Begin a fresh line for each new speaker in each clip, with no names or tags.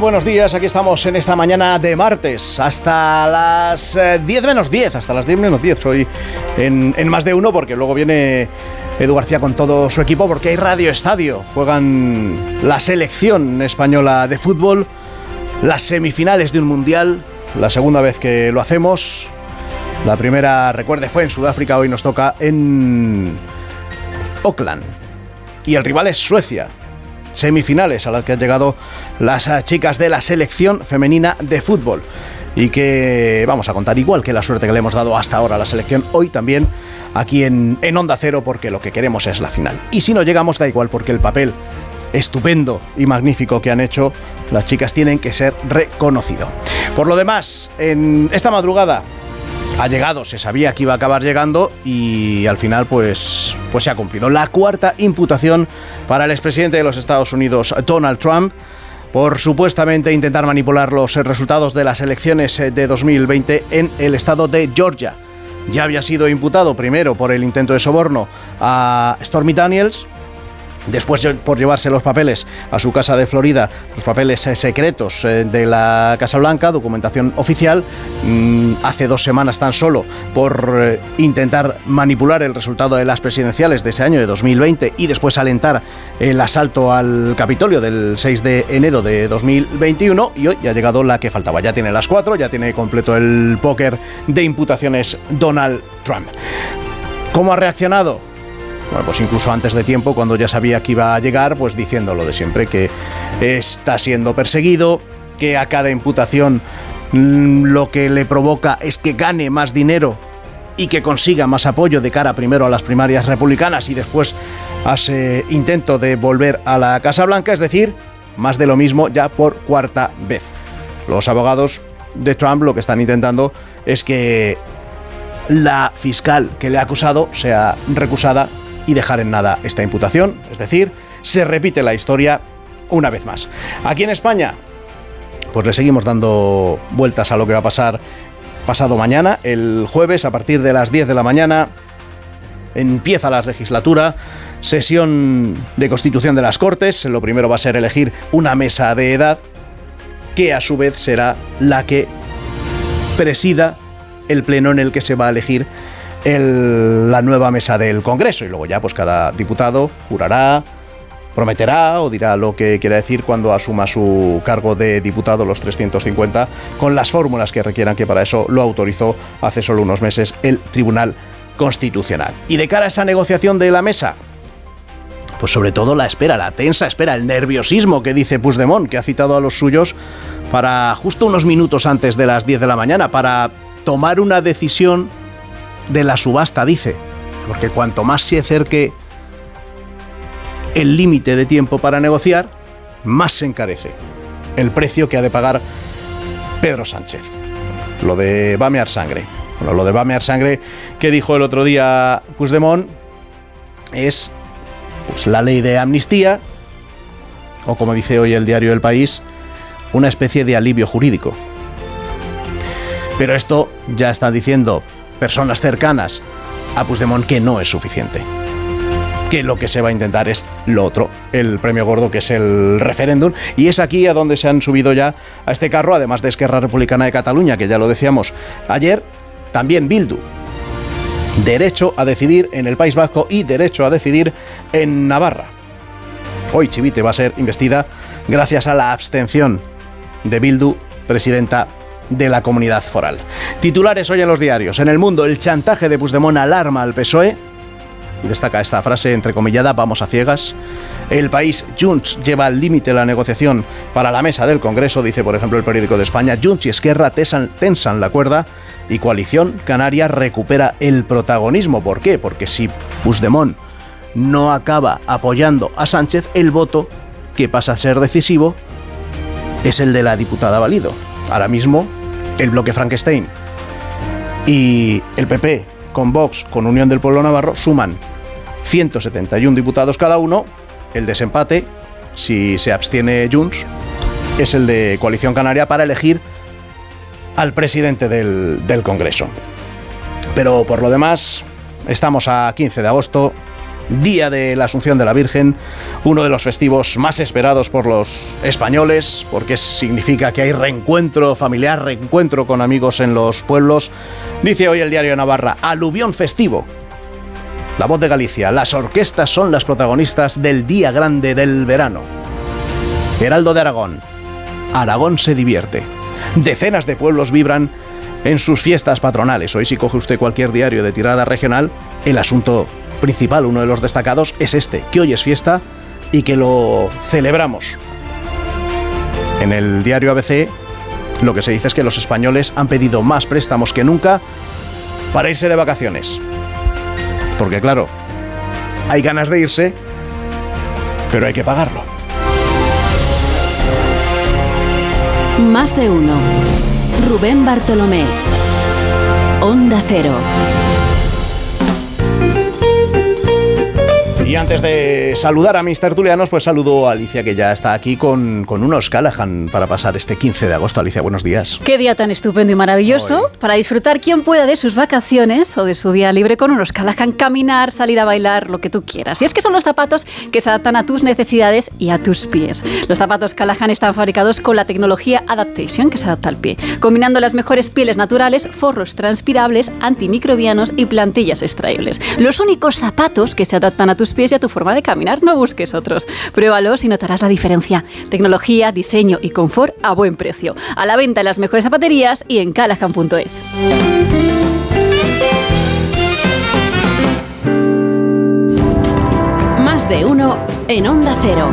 Buenos días, aquí estamos en esta mañana de martes. Hasta las 10 eh, menos 10, hasta las 10 menos 10, soy en, más de uno porque luego viene Edu García con todo su equipo porque hay Radio Estadio, juegan la selección española de fútbol, las semifinales de un mundial, la segunda vez que lo hacemos, la primera, recuerde, fue en Sudáfrica, hoy nos toca en Auckland. Y el rival es Suecia semifinales a las que han llegado las eh, chicas de la selección femenina de fútbol. Y que vamos a contar igual que la suerte que le hemos dado hasta ahora a la selección, hoy también aquí en, en Onda Cero, porque lo que queremos es la final. Y si no llegamos, da igual, porque el papel estupendo y magnífico que han hecho, las chicas tienen que ser reconocido. Por lo demás, en esta madrugada ha llegado, se sabía que iba a acabar llegando y al final pues, pues se ha cumplido. La cuarta imputación para el expresidente de los Estados Unidos, Donald Trump, por supuestamente intentar manipular los resultados de las elecciones de 2020 en el estado de Georgia. Ya había sido imputado primero por el intento de soborno a Stormy Daniels, Después por llevarse los papeles a su casa de Florida, los papeles eh, secretos eh, de la Casa Blanca, documentación oficial, mm, hace dos semanas tan solo por eh, intentar manipular el resultado de las presidenciales de ese año de 2020 y después alentar el asalto al Capitolio del 6 de enero de 2021 y hoy ya ha llegado la que faltaba. Ya tiene las cuatro, ya tiene completo el póker de imputaciones Donald Trump. ¿Cómo ha reaccionado? Bueno, pues incluso antes de tiempo, cuando ya sabía que iba a llegar, pues diciendo lo de siempre, que está siendo perseguido, que a cada imputación mm, lo que le provoca es que gane más dinero y que consiga más apoyo de cara primero a las primarias republicanas y después a ese intento de volver a la Casa Blanca, es decir, más de lo mismo ya por cuarta vez. Los abogados de Trump lo que están intentando es que la fiscal que le ha acusado sea recusada y dejar en nada esta imputación, es decir, se repite la historia una vez más. Aquí en España, pues le seguimos dando vueltas a lo que va a pasar pasado mañana, el jueves a partir de las 10 de la mañana. Empieza la legislatura, sesión de constitución de las Cortes. Lo primero va a ser elegir una mesa de edad que a su vez será la que presida el pleno en el que se va a elegir la nueva mesa del Congreso y luego ya pues cada diputado jurará, prometerá o dirá lo que quiera decir cuando asuma su cargo de diputado los 350 con las fórmulas que requieran que para eso lo autorizó hace solo unos meses el Tribunal Constitucional. Y de cara a esa negociación de la mesa, pues sobre todo la espera, la tensa espera, el nerviosismo que dice Puigdemont, que ha citado a los suyos para justo unos minutos antes de las 10 de la mañana, para tomar una decisión de la subasta, dice. Porque cuanto más se acerque el límite de tiempo para negociar, más se encarece el precio que ha de pagar Pedro Sánchez. Lo de Bamear Sangre. Bueno, lo de Bamear Sangre que dijo el otro día Puigdemont es pues, la ley de amnistía, o como dice hoy el diario El País, una especie de alivio jurídico. Pero esto ya está diciendo personas cercanas a Puigdemont que no es suficiente. Que lo que se va a intentar es lo otro, el premio gordo que es el referéndum. Y es aquí a donde se han subido ya a este carro, además de Esquerra Republicana de Cataluña, que ya lo decíamos ayer, también Bildu. Derecho a decidir en el País Vasco y derecho a decidir en Navarra. Hoy Chivite va a ser investida gracias a la abstención de Bildu, presidenta de la comunidad foral. Titulares hoy en los diarios. En el mundo, el chantaje de Puigdemont alarma al PSOE. Destaca esta frase entrecomillada, vamos a ciegas. El país, Junts, lleva al límite la negociación para la mesa del Congreso, dice por ejemplo el periódico de España. Junts y Esquerra tensan, tensan la cuerda y Coalición Canaria recupera el protagonismo. ¿Por qué? Porque si Puigdemont no acaba apoyando a Sánchez, el voto que pasa a ser decisivo es el de la diputada Valido. Ahora mismo, el bloque Frankenstein y el PP con Vox, con Unión del Pueblo Navarro, suman 171 diputados cada uno. El desempate, si se abstiene Junts, es el de Coalición Canaria para elegir al presidente del, del Congreso. Pero por lo demás, estamos a 15 de agosto, día de la Asunción de la Virgen, uno de los festivos más esperados por los españoles, porque significa que hay reencuentro familiar, reencuentro con amigos en los pueblos. Dice hoy el diario Navarra, aluvión festivo. La voz de Galicia, las orquestas son las protagonistas del día grande del verano. Heraldo de Aragón, Aragón se divierte. Decenas de pueblos vibran en sus fiestas patronales. Hoy si coge usted cualquier diario de tirada regional, el asunto principal, uno de los destacados, es este, que hoy es fiesta y que lo celebramos. En el diario ABC lo que se dice es que los españoles han pedido más préstamos que nunca para irse de vacaciones. Porque claro, hay ganas de irse, pero hay que pagarlo.
Más de uno. Rubén Bartolomé. Onda Cero.
Y antes de saludar a mis tertulianos, pues saludo a Alicia, que ya está aquí con, con unos Callahan para pasar este 15 de agosto. Alicia, buenos días.
Qué día tan estupendo y maravilloso para disfrutar quien pueda de sus vacaciones o de su día libre con unos Callahan, caminar, salir a bailar, lo que tú quieras. Y es que son los zapatos que se adaptan a tus necesidades y a tus pies. Los zapatos Callahan están fabricados con la tecnología Adaptation, que se adapta al pie, combinando las mejores pieles naturales, forros transpirables, antimicrobianos y plantillas extraíbles. Los únicos zapatos que se adaptan a tus pies y a tu forma de caminar, no busques otros. Pruébalos y notarás la diferencia. Tecnología, diseño y confort a buen precio. A la venta en las mejores zapaterías y en callahan.es.
Más de uno en Onda Cero.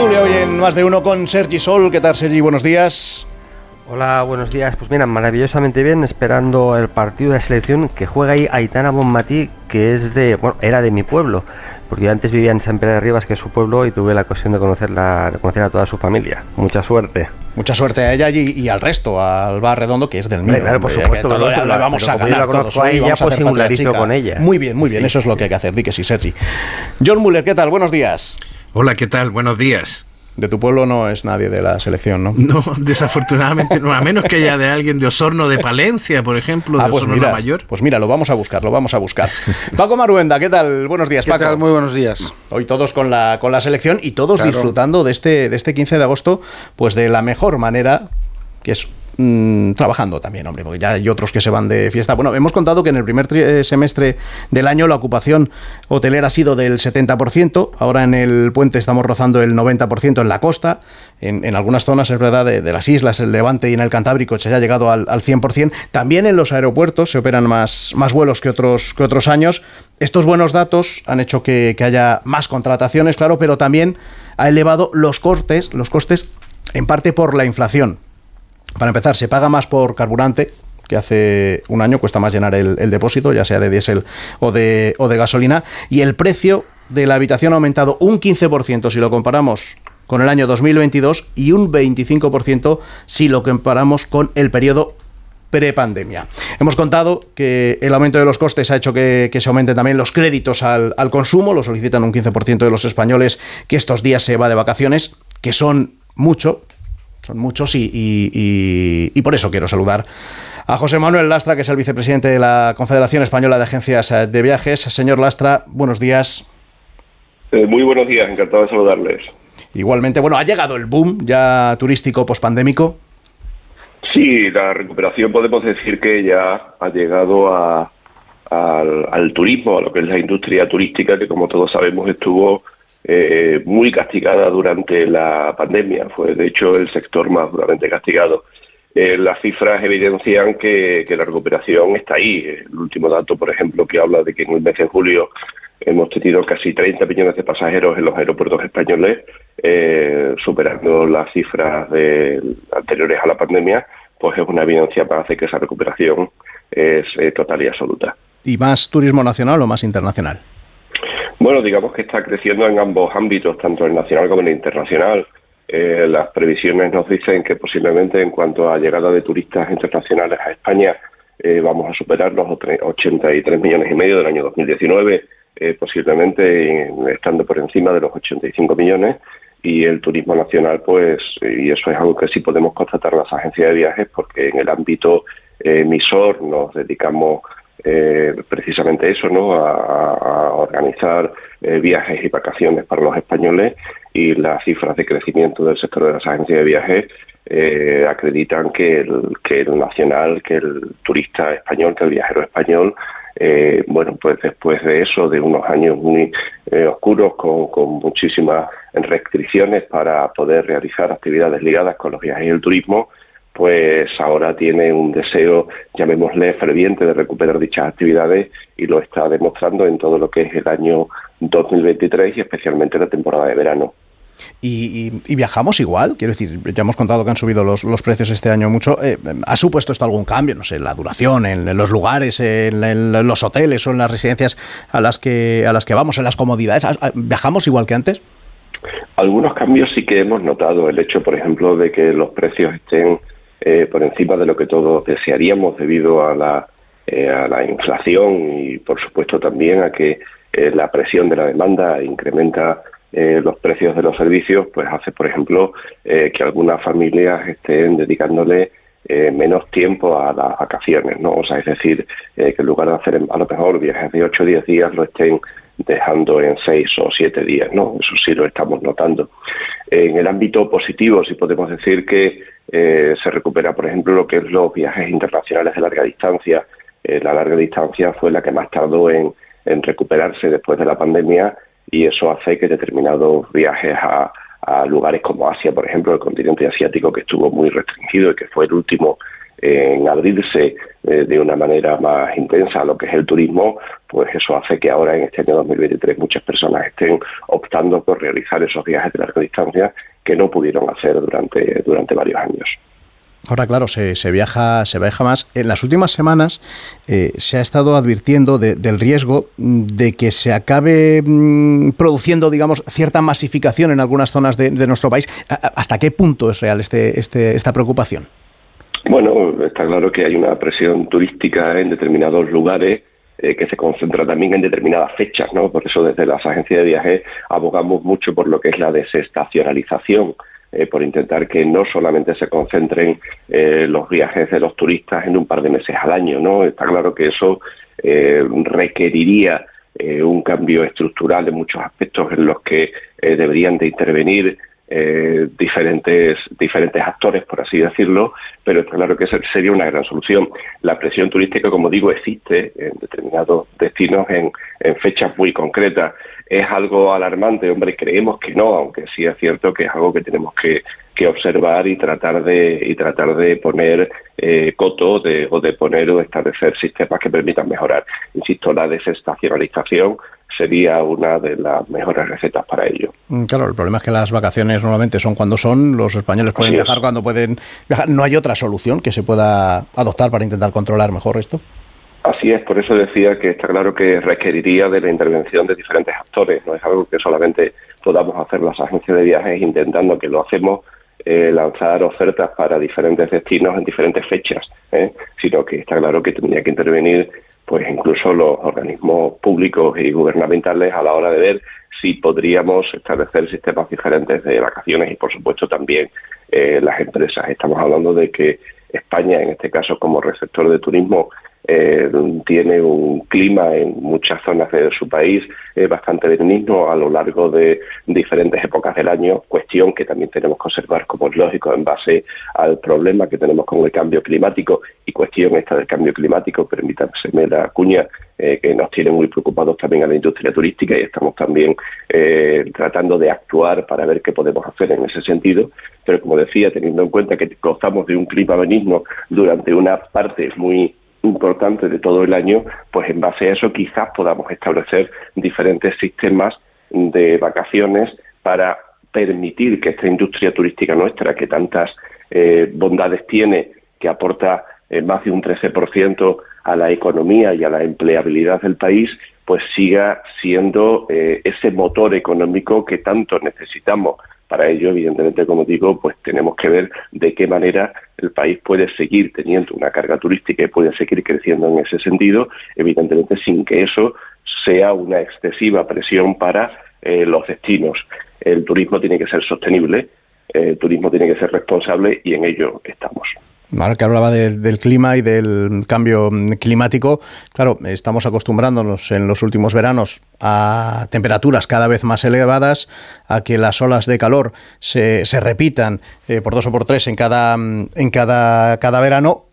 Hoy en Más de Uno con Sergi Sol. ¿Qué tal, Sergi? Buenos días.
Hola, buenos días. Pues mira, maravillosamente bien, esperando el partido de la selección que juega ahí Aitana Bonmatí, que es de, bueno, era de mi pueblo, porque yo antes vivía en San Pedro de Rivas, que es su pueblo, y tuve la ocasión de conocerla, de conocer a toda su familia. Mucha suerte.
Mucha suerte a ella y, al resto, al Bar Redondo, que es del mío.
Claro, por supuesto.
Que todo, la, vamos a ganar.
A ella, pues singularizo con ella.
Muy bien, muy bien, eso es lo que hay que hacer. Di que sí, Sergi. John Muller, ¿qué tal? Buenos días.
Hola, ¿qué tal? Buenos días.
De tu pueblo no es nadie de la selección, ¿no?
No, desafortunadamente no, a menos que haya de alguien de Osorno de Palencia, por ejemplo,
ah,
de
pues
Osorno
mira,
Mayor.
Pues mira, lo vamos a buscar, lo vamos a buscar. Paco Maruenda, ¿qué tal? Buenos días,
¿Qué
Paco.
Tal? Muy buenos días.
Hoy todos con la, con la selección y todos
Claro.
disfrutando de este, de este 15 de agosto, pues de la mejor manera, que es mm, trabajando también, hombre, porque ya hay otros que se van de fiesta. Bueno, hemos contado que en el primer eh, semestre del año la ocupación hotelera ha sido del 70%, ahora en el puente estamos rozando el 90% en la costa, en, algunas zonas, es verdad, de, las islas, el Levante y en el Cantábrico se ha llegado al, al 100%. También en los aeropuertos se operan más, más vuelos que otros, que otros años. Estos buenos datos han hecho que, haya más contrataciones, claro, pero también ha elevado los costes, los costes en parte por la inflación. Para empezar, se paga más por carburante que hace un año cuesta más llenar el, depósito, ya sea de diésel o de, gasolina, y el precio de la habitación ha aumentado un 15% si lo comparamos con el año 2022 y un 25% si lo comparamos con el periodo prepandemia. Hemos contado que el aumento de los costes ha hecho que, que se aumenten también los créditos al, al consumo, lo solicitan un 15% de los españoles que estos días se va de vacaciones, que son mucho, son muchos y, y- y- y por eso quiero saludar a José Manuel Lastra, que es el vicepresidente de la Confederación Española de Agencias eh, de Viajes. Señor Lastra, buenos días.
Eh, muy buenos días, encantado de saludarles.
Igualmente, bueno, ha llegado el boom ya turístico pospandémico.
Sí, la recuperación podemos decir que ya ha llegado a- al, al turismo, a lo que es la industria turística, que como todos sabemos estuvo eh, muy castigada durante la pandemia. Fue, de hecho, el sector más duramente castigado. Eh, las cifras evidencian que, la recuperación está ahí. El último dato, por ejemplo, que habla de que en el mes de julio hemos tenido casi 30 millones de pasajeros en los aeropuertos españoles, eh, superando las cifras de, anteriores a la pandemia, pues es una evidencia más de que esa recuperación es total y absoluta.
¿Y más turismo nacional o más internacional?
Bueno, digamos que está creciendo en ambos ámbitos, tanto el nacional como el internacional. Eh, las previsiones nos dicen que posiblemente en cuanto a llegada de turistas internacionales a España eh, vamos a superar los 83 millones y medio del año 2019, eh, posiblemente estando por encima de los 85 millones y el turismo nacional, pues, y eso es algo que sí podemos constatar las agencias de viajes, porque en el ámbito emisor nos dedicamos eh, precisamente eso, ¿no? A, organizar eh, viajes y vacaciones para los españoles y las cifras de crecimiento del sector de las agencias de viajes eh, acreditan que el, que el nacional, que el turista español, que el viajero español, eh, bueno, pues después de eso, de unos años muy oscuros con, con muchísimas restricciones para poder realizar actividades ligadas con los viajes y el turismo, pues ahora tiene un deseo, llamémosle ferviente, de recuperar dichas actividades y lo está demostrando en todo lo que es el año 2023 y especialmente la temporada de verano.
Y, viajamos igual, quiero decir, ya hemos contado que han subido los, precios este año mucho. Eh, ¿Ha supuesto esto algún cambio? No sé, en la duración, en, los lugares, en, los hoteles o en las residencias a las que a las que vamos, en las comodidades. ¿Viajamos igual que antes?
Algunos cambios sí que hemos notado. El hecho, por ejemplo, de que los precios estén eh, por encima de lo que todos desearíamos debido a la, eh, a la inflación y, por supuesto, también a que eh, la presión de la demanda incrementa los precios de los servicios, pues hace, por ejemplo, que algunas familias estén dedicándole menos tiempo a las vacaciones, ¿no? O sea, es decir, que en lugar de hacer a lo mejor viajes de 8 o 10 días, lo estén dejando en 6 o 7 días, ¿no? Eso sí lo estamos notando. En el ámbito positivo, si podemos decir que eh, se recupera, por ejemplo, lo que es los viajes internacionales de larga distancia. Eh, la larga distancia fue la que más tardó en, recuperarse después de la pandemia y eso hace que determinados viajes a, lugares como Asia, por ejemplo, el continente asiático que estuvo muy restringido y que fue el último en abrirse eh, de una manera más intensa a lo que es el turismo, pues eso hace que ahora en este año 2023 muchas personas estén optando por realizar esos viajes de larga distancia que no pudieron hacer durante, durante varios años.
Ahora, claro, se, se, viaja, se viaja más. En las últimas semanas eh, se ha estado advirtiendo del riesgo de que se acabe mm, produciendo, digamos, cierta masificación en algunas zonas de, nuestro país. ¿Hasta qué punto es real este, este, esta preocupación?
Bueno, está claro que hay una presión turística en determinados lugares eh, que se concentra también en determinadas fechas, ¿no? Por eso desde las agencias de viajes abogamos mucho por lo que es la desestacionalización, eh, por intentar que no solamente se concentren eh, los viajes de los turistas en un par de meses al año, ¿no? Está claro que eso requeriría un cambio estructural en muchos aspectos en los que deberían de intervenir eh, diferentes, diferentes actores, por así decirlo, pero está claro que sería una gran solución. La presión turística, como digo, existe en determinados destinos en, en fechas muy concretas. ¿Es algo alarmante? Hombre, creemos que no, aunque sí es cierto que es algo que tenemos que, que observar y tratar de y tratar de poner eh, coto de, o de poner o establecer sistemas que permitan mejorar. Insisto, la desestacionalización sería una de las mejores recetas para ello.
Mm, claro, el problema es que las vacaciones normalmente son cuando son, los españoles pueden viajar cuando pueden viajar. ¿No hay otra solución que se pueda adoptar para intentar controlar mejor esto?
Así es, por eso decía que está claro que requeriría de la intervención de diferentes actores, no es algo que solamente podamos hacer las agencias de viajes intentando que lo hacemos eh, lanzar ofertas para diferentes destinos en diferentes fechas, ¿eh? sino que está claro que tendría que intervenir pues incluso los organismos públicos y gubernamentales a la hora de ver si podríamos establecer sistemas diferentes de vacaciones y por supuesto también eh, las empresas. Estamos hablando de que España, en este caso como receptor de turismo, eh, tiene un clima en muchas zonas de su país eh, bastante benigno a lo largo de diferentes épocas del año, cuestión que también tenemos que observar como es lógico en base al problema que tenemos con el cambio climático y cuestión esta del cambio climático, permítanme la cuña, eh, que nos tiene muy preocupados también a la industria turística y estamos también tratando de actuar para ver qué podemos hacer en ese sentido, pero como decía, teniendo en cuenta que gozamos de un clima benigno durante una parte muy importante de todo el año, pues en base a eso quizás podamos establecer diferentes sistemas de vacaciones para permitir que esta industria turística nuestra, que tantas eh, bondades tiene, que aporta eh, más de un 13% a la economía y a la empleabilidad del país, pues siga siendo eh, ese motor económico que tanto necesitamos para ello, evidentemente, como digo, pues tenemos que ver de qué manera el país puede seguir teniendo una carga turística y puede seguir creciendo en ese sentido, evidentemente sin que eso sea una excesiva presión para eh, los destinos. El turismo tiene que ser sostenible, el turismo tiene que ser responsable y en ello estamos.
Ahora que hablaba del clima y del cambio climático, claro, estamos acostumbrándonos en los últimos veranos a temperaturas cada vez más elevadas, a que las olas de calor se, repitan eh, por dos o por tres en cada, en cada, cada verano.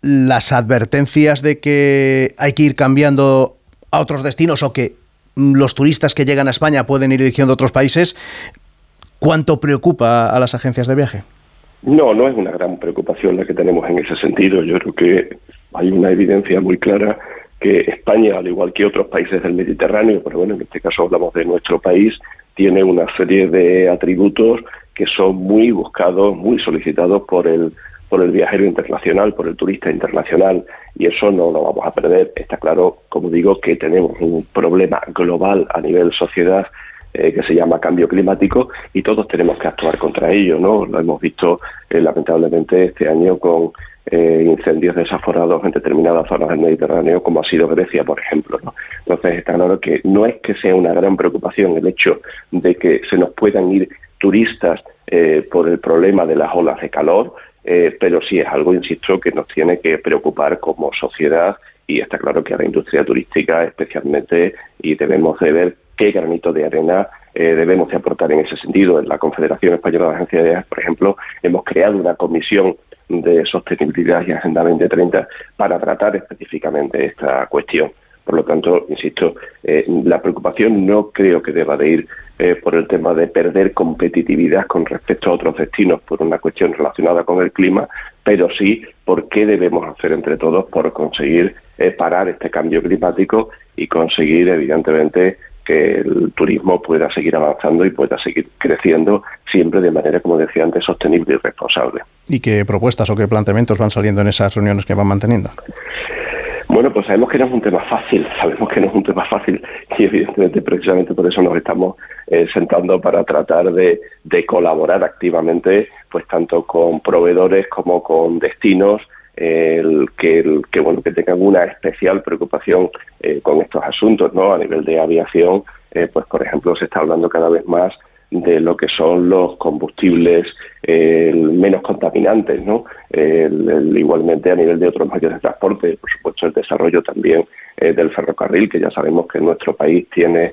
Las advertencias de que hay que ir cambiando a otros destinos o que los turistas que llegan a España pueden ir eligiendo otros países, ¿cuánto preocupa a las agencias de viaje?
No, no es una gran preocupación la que tenemos en ese sentido. Yo creo que hay una evidencia muy clara que España, al igual que otros países del Mediterráneo, pero bueno, en este caso hablamos de nuestro país, tiene una serie de atributos que son muy buscados, muy solicitados por el por el viajero internacional, por el turista internacional, y eso no lo vamos a perder. Está claro, como digo, que tenemos un problema global a nivel sociedad eh, que se llama cambio climático y todos tenemos que actuar contra ello, ¿no? Lo hemos visto eh, lamentablemente este año con eh, incendios desaforados en determinadas zonas del Mediterráneo, como ha sido Grecia, por ejemplo. ¿no? Entonces está claro que no es que sea una gran preocupación el hecho de que se nos puedan ir turistas por el problema de las olas de calor, pero sí es algo, insisto, que nos tiene que preocupar como sociedad y está claro que a la industria turística especialmente y debemos de ver qué granito de arena eh, debemos de aportar en ese sentido. En la Confederación Española de Agencias de Viajes, por ejemplo, hemos creado una comisión de sostenibilidad y Agenda 2030 para tratar específicamente esta cuestión. Por lo tanto, insisto, eh, la preocupación no creo que deba de ir eh, por el tema de perder competitividad con respecto a otros destinos por una cuestión relacionada con el clima, pero sí por qué debemos hacer entre todos por conseguir parar este cambio climático y conseguir, evidentemente, que el turismo pueda seguir avanzando y pueda seguir creciendo siempre de manera, como decía antes, sostenible y responsable.
¿Y qué propuestas o qué planteamientos van saliendo en esas reuniones que van manteniendo?
Bueno, pues sabemos que no es un tema fácil, sabemos que no es un tema fácil y evidentemente precisamente por eso nos estamos eh, sentando para tratar de, colaborar activamente, pues tanto con proveedores como con destinos, el que, que bueno que tengan una especial preocupación eh, con estos asuntos no a nivel de aviación eh, pues por ejemplo se está hablando cada vez más de lo que son los combustibles menos contaminantes, ¿no? igualmente a nivel de otros medios de transporte, por supuesto el desarrollo también eh, del ferrocarril, que ya sabemos que nuestro país tiene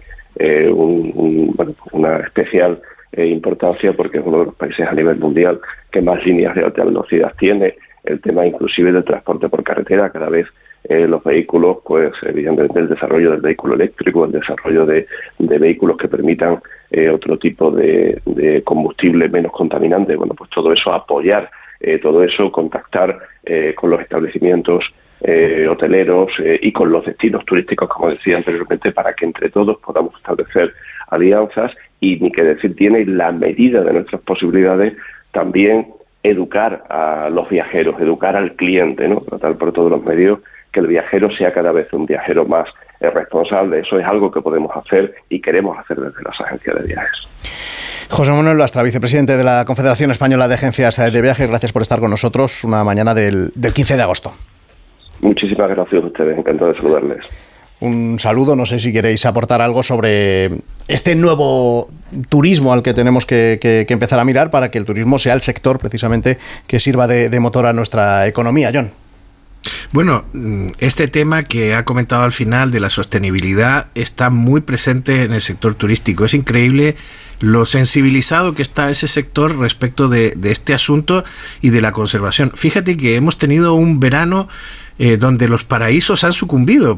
un, bueno, una especial importancia porque es uno de los países a nivel mundial que más líneas de alta velocidad tiene el tema inclusive del transporte por carretera, cada vez eh, los vehículos, pues evidentemente el desarrollo del vehículo eléctrico, el desarrollo de, vehículos que permitan eh, otro tipo de, combustible menos contaminante, bueno, pues todo eso apoyar, eh, todo eso contactar con los establecimientos hoteleros y con los destinos turísticos, como decía anteriormente, para que entre todos podamos establecer alianzas. Y ni que decir tiene la medida de nuestras posibilidades también educar a los viajeros, educar al cliente, ¿no? Tratar por todos los medios que el viajero sea cada vez un viajero más responsable. Eso es algo que podemos hacer y queremos hacer desde las agencias de viajes.
José Manuel Lastra, vicepresidente de la Confederación Española de Agencias de Viajes, gracias por estar con nosotros una mañana del, del 15 de agosto.
Muchísimas gracias a ustedes, encantado de saludarles
un saludo. No sé si queréis aportar algo sobre este nuevo turismo al que tenemos que, empezar a mirar para que el turismo sea el sector precisamente que sirva de, motor a nuestra economía, John.
Bueno, mm, este tema que ha comentado al final de la sostenibilidad está muy presente en el sector turístico. Es increíble lo sensibilizado que está ese sector respecto de, este asunto y de la conservación. Fíjate que hemos tenido un verano eh, donde los paraísos han sucumbido.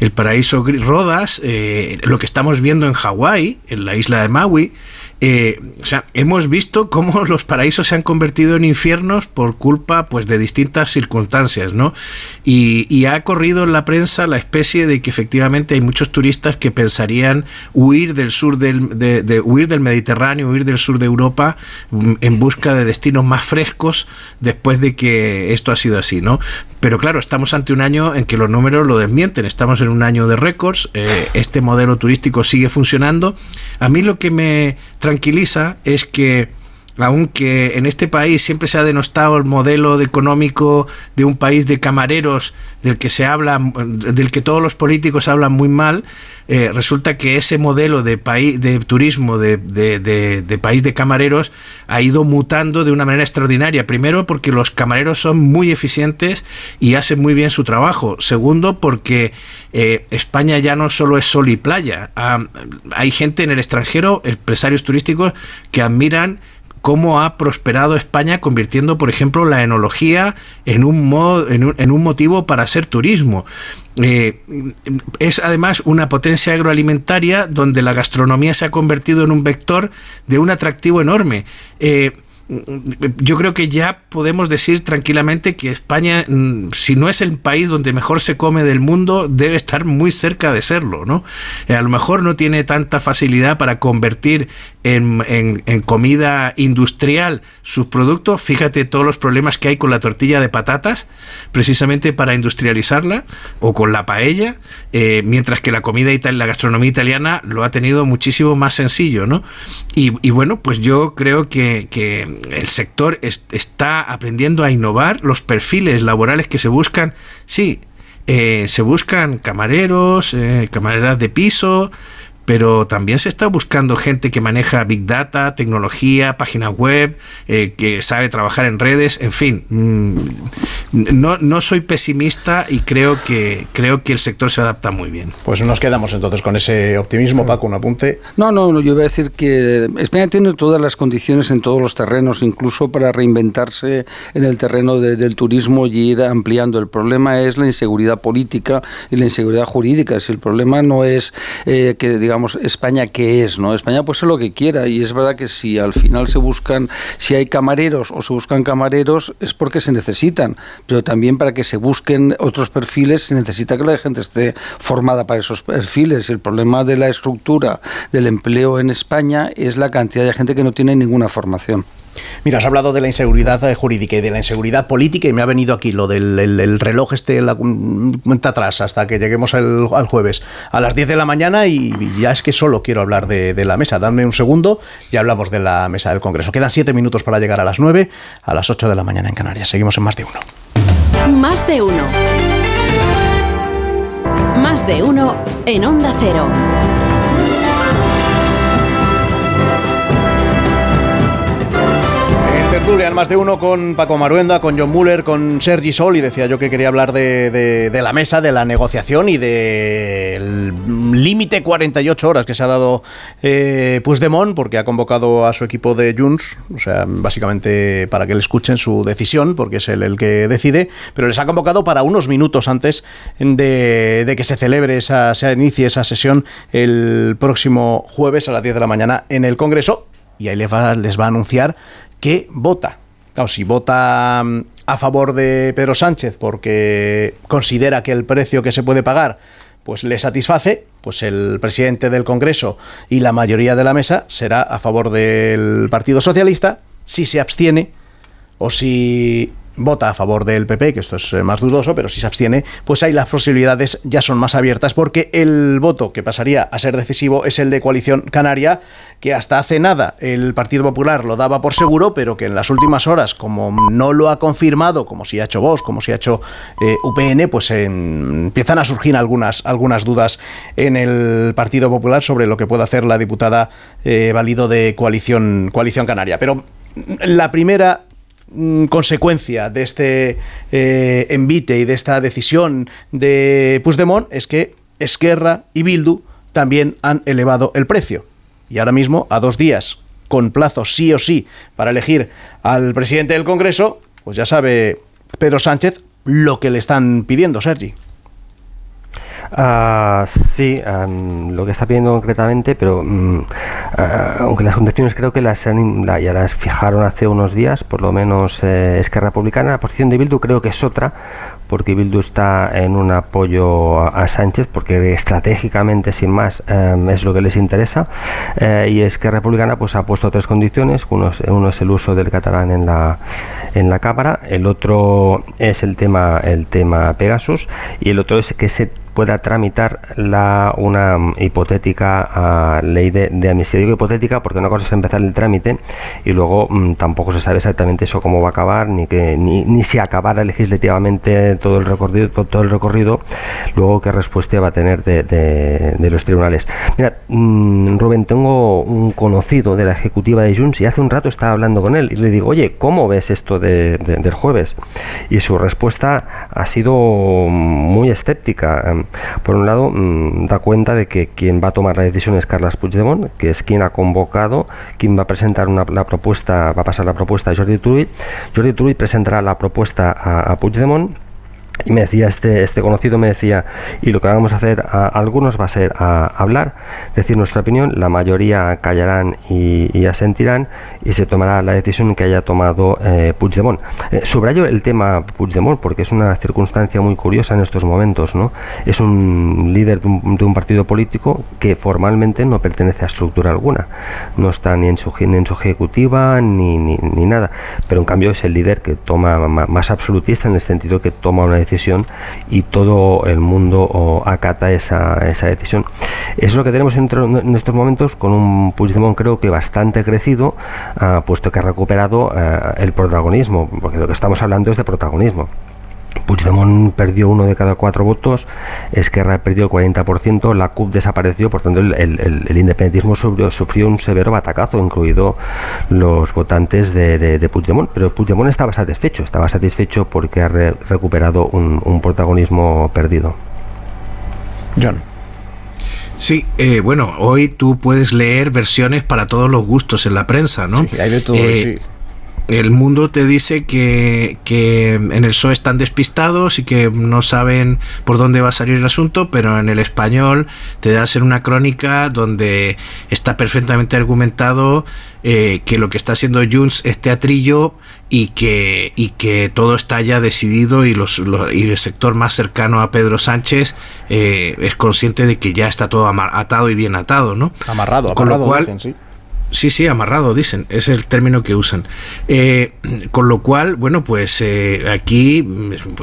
El, paraíso Rodas, eh, lo que estamos viendo en Hawái, en la isla de Maui, eh, o sea, hemos visto cómo los paraísos se han convertido en infiernos por culpa pues, de distintas circunstancias, ¿no? Y, ha corrido en la prensa la especie de que efectivamente hay muchos turistas que pensarían huir del sur del, de, huir del Mediterráneo, huir del sur de Europa mm, en busca de destinos más frescos después de que esto ha sido así, ¿no? Pero claro, estamos ante un año en que los números lo desmienten. Estamos en un año de récords. Eh, este modelo turístico sigue funcionando. A mí lo que me tranquiliza es que aunque en este país siempre se ha denostado el modelo económico de un país de camareros del que se habla, del que todos los políticos hablan muy mal, eh, resulta que ese modelo de país de turismo de, de, país de camareros ha ido mutando de una manera extraordinaria. Primero, porque los camareros son muy eficientes y hacen muy bien su trabajo. Segundo, porque eh, España ya no solo es sol y playa. Ah, hay gente en el extranjero, empresarios turísticos, que admiran cómo ha prosperado España convirtiendo, por ejemplo, la enología en un, modo, en un, motivo para hacer turismo. Eh, es además una potencia agroalimentaria donde la gastronomía se ha convertido en un vector de un atractivo enorme. Eh, yo creo que ya podemos decir tranquilamente que España, mm, si no es el país donde mejor se come del mundo, debe estar muy cerca de serlo, ¿no? Eh, a lo mejor no tiene tanta facilidad para convertir en, en, comida industrial sus productos. Fíjate todos los problemas que hay con la tortilla de patatas, precisamente para industrializarla, o con la paella, eh, mientras que la comida y la gastronomía italiana lo ha tenido muchísimo más sencillo, ¿no? Y, bueno, pues yo creo que el sector está aprendiendo a innovar, los perfiles laborales que se buscan, sí, eh, se buscan camareros, eh, camareras de piso, pero también se está buscando gente que maneja Big Data, tecnología, páginas web, eh, que sabe trabajar en redes, en fin. Mm, no, no soy pesimista y creo que, creo que el sector se adapta muy bien.
Pues nos quedamos entonces con ese optimismo, Paco, un apunte.
No, no, no yo voy a decir que España tiene todas las condiciones en todos los terrenos, incluso para reinventarse en el terreno del turismo y ir ampliando. El problema es la inseguridad política y la inseguridad jurídica. Si el problema no es eh, que, digamos, digamos, España qué es, ¿no? España puede ser lo que quiera y es verdad que si al final se buscan, si hay camareros o se buscan camareros es porque se necesitan, pero también para que se busquen otros perfiles se necesita que la gente esté formada para esos perfiles. El problema de la estructura del empleo en España es la cantidad de gente que no tiene ninguna formación.
Mira, has hablado de la inseguridad eh, jurídica y de la inseguridad política y me ha venido aquí lo del reloj este, la cuenta atrás hasta que lleguemos al, jueves a las 10 de la mañana y ya es que solo quiero hablar de, de, la mesa. Dame un segundo y hablamos de la mesa del Congreso. Quedan 7 minutos para llegar a las 9, a las 8 de la mañana en Canarias. Seguimos en Más de Uno.
Más de Uno. Más de Uno en Onda Cero.
Más de uno con Paco Maruenda, con John Muller, con Sergi Sol y decía yo que quería hablar de, la mesa, de la negociación y del límite 48 horas que se ha dado eh, Puigdemont porque ha convocado a su equipo de Junts, o sea, básicamente para que le escuchen su decisión porque es él el que decide, pero les ha convocado para unos minutos antes de, que se celebre esa, se inicie esa sesión el próximo jueves a las 10 de la mañana en el Congreso y ahí les va, les va a anunciar que vota. Claro, si vota mm, a favor de Pedro Sánchez porque considera que el precio que se puede pagar pues le satisface, pues el presidente del Congreso y la mayoría de la mesa será a favor del Partido Socialista. Si se abstiene o si vota a favor del PP, que esto es eh, más dudoso, pero si se abstiene, pues ahí las posibilidades ya son más abiertas, porque el voto que pasaría a ser decisivo es el de coalición canaria, que hasta hace nada el Partido Popular lo daba por seguro, pero que en las últimas horas, como no lo ha confirmado, como si ha hecho Vox, como si ha hecho eh, UPN, pues empiezan a surgir algunas, algunas dudas en el Partido Popular sobre lo que puede hacer la diputada eh, válido de coalición, coalición canaria. Pero la primera consecuencia de este eh, envite y de esta decisión de Puigdemont es que Esquerra y Bildu también han elevado el precio. Y ahora mismo, a dos días, con plazo sí o sí para elegir al presidente del Congreso, pues ya sabe Pedro Sánchez lo que le están pidiendo, Sergi.
Uh, sí, lo que está pidiendo concretamente, pero ah, aunque las condiciones creo que las ya las fijaron hace unos días, por lo menos eh, Esquerra Republicana, la posición de Bildu creo que es otra, porque Bildu está en un apoyo a, Sánchez, porque estratégicamente, sin más, em, es lo que les interesa, eh, y es que Republicana pues, ha puesto tres condiciones, uno es, uno es el uso del catalán en la, en la Cámara, el otro es el tema, el tema Pegasus, y el otro es que se pueda tramitar la, una hipotética ah, ley de, de, amnistía. Digo hipotética porque una cosa es empezar el trámite y luego mm, tampoco se sabe exactamente eso cómo va a acabar, ni que ni, ni si acabara legislativamente todo el recorrido, todo, el recorrido, luego qué respuesta va a tener de, de, los tribunales. Mira, mm, Rubén, tengo un conocido de la ejecutiva de Junts y hace un rato estaba hablando con él y le digo, oye, ¿cómo ves esto de, del jueves? Y su respuesta ha sido muy escéptica por un lado, mm, da cuenta de que quien va a tomar la decisión es Carles Puigdemont, que es quien ha convocado, quien va a presentar una, la propuesta, va a pasar la propuesta a Jordi Turull. Jordi Turull presentará la propuesta a, a Puigdemont y me decía este, este conocido, me decía, y lo que vamos a hacer a, algunos va a ser a, hablar, decir nuestra opinión, la mayoría callarán y, asentirán y se tomará la decisión que haya tomado eh, Puigdemont. Eh, subrayo el tema Puigdemont porque es una circunstancia muy curiosa en estos momentos. ¿no? Es un líder de un, partido político que formalmente no pertenece a estructura alguna, no está ni en su, ni en su ejecutiva ni, ni, ni, nada, pero en cambio es el líder que toma más absolutista en el sentido que toma una decisión y todo el mundo acata esa, esa decisión. Eso es lo que tenemos en, estos momentos con un Puigdemont creo que bastante crecido, ah, puesto que ha recuperado ah, el protagonismo, porque lo que estamos hablando es de protagonismo. Puigdemont perdió uno de cada cuatro votos, Esquerra perdió el 40%, la CUP desapareció, por tanto el, independentismo sufrió, un severo batacazo, incluido los votantes de, Puigdemont. Pero Puigdemont estaba satisfecho, estaba satisfecho porque ha recuperado un, protagonismo perdido.
John.
Sí, eh, bueno, hoy tú puedes leer versiones para todos los gustos en la prensa, ¿no?
Sí, hay de todo, eh, sí
el mundo te dice que, en el PSOE están despistados y que no saben por dónde va a salir el asunto, pero en el español te da a ser una crónica donde está perfectamente argumentado eh, que lo que está haciendo Junts es teatrillo y que, y que todo está ya decidido y, los, y el sector más cercano a Pedro Sánchez eh, es consciente de que ya está todo atado y bien atado, ¿no?
Amarrado, Con lo cual, sí
Sí, sí, amarrado, dicen, es el término que usan. Eh, con lo cual, bueno, pues eh, aquí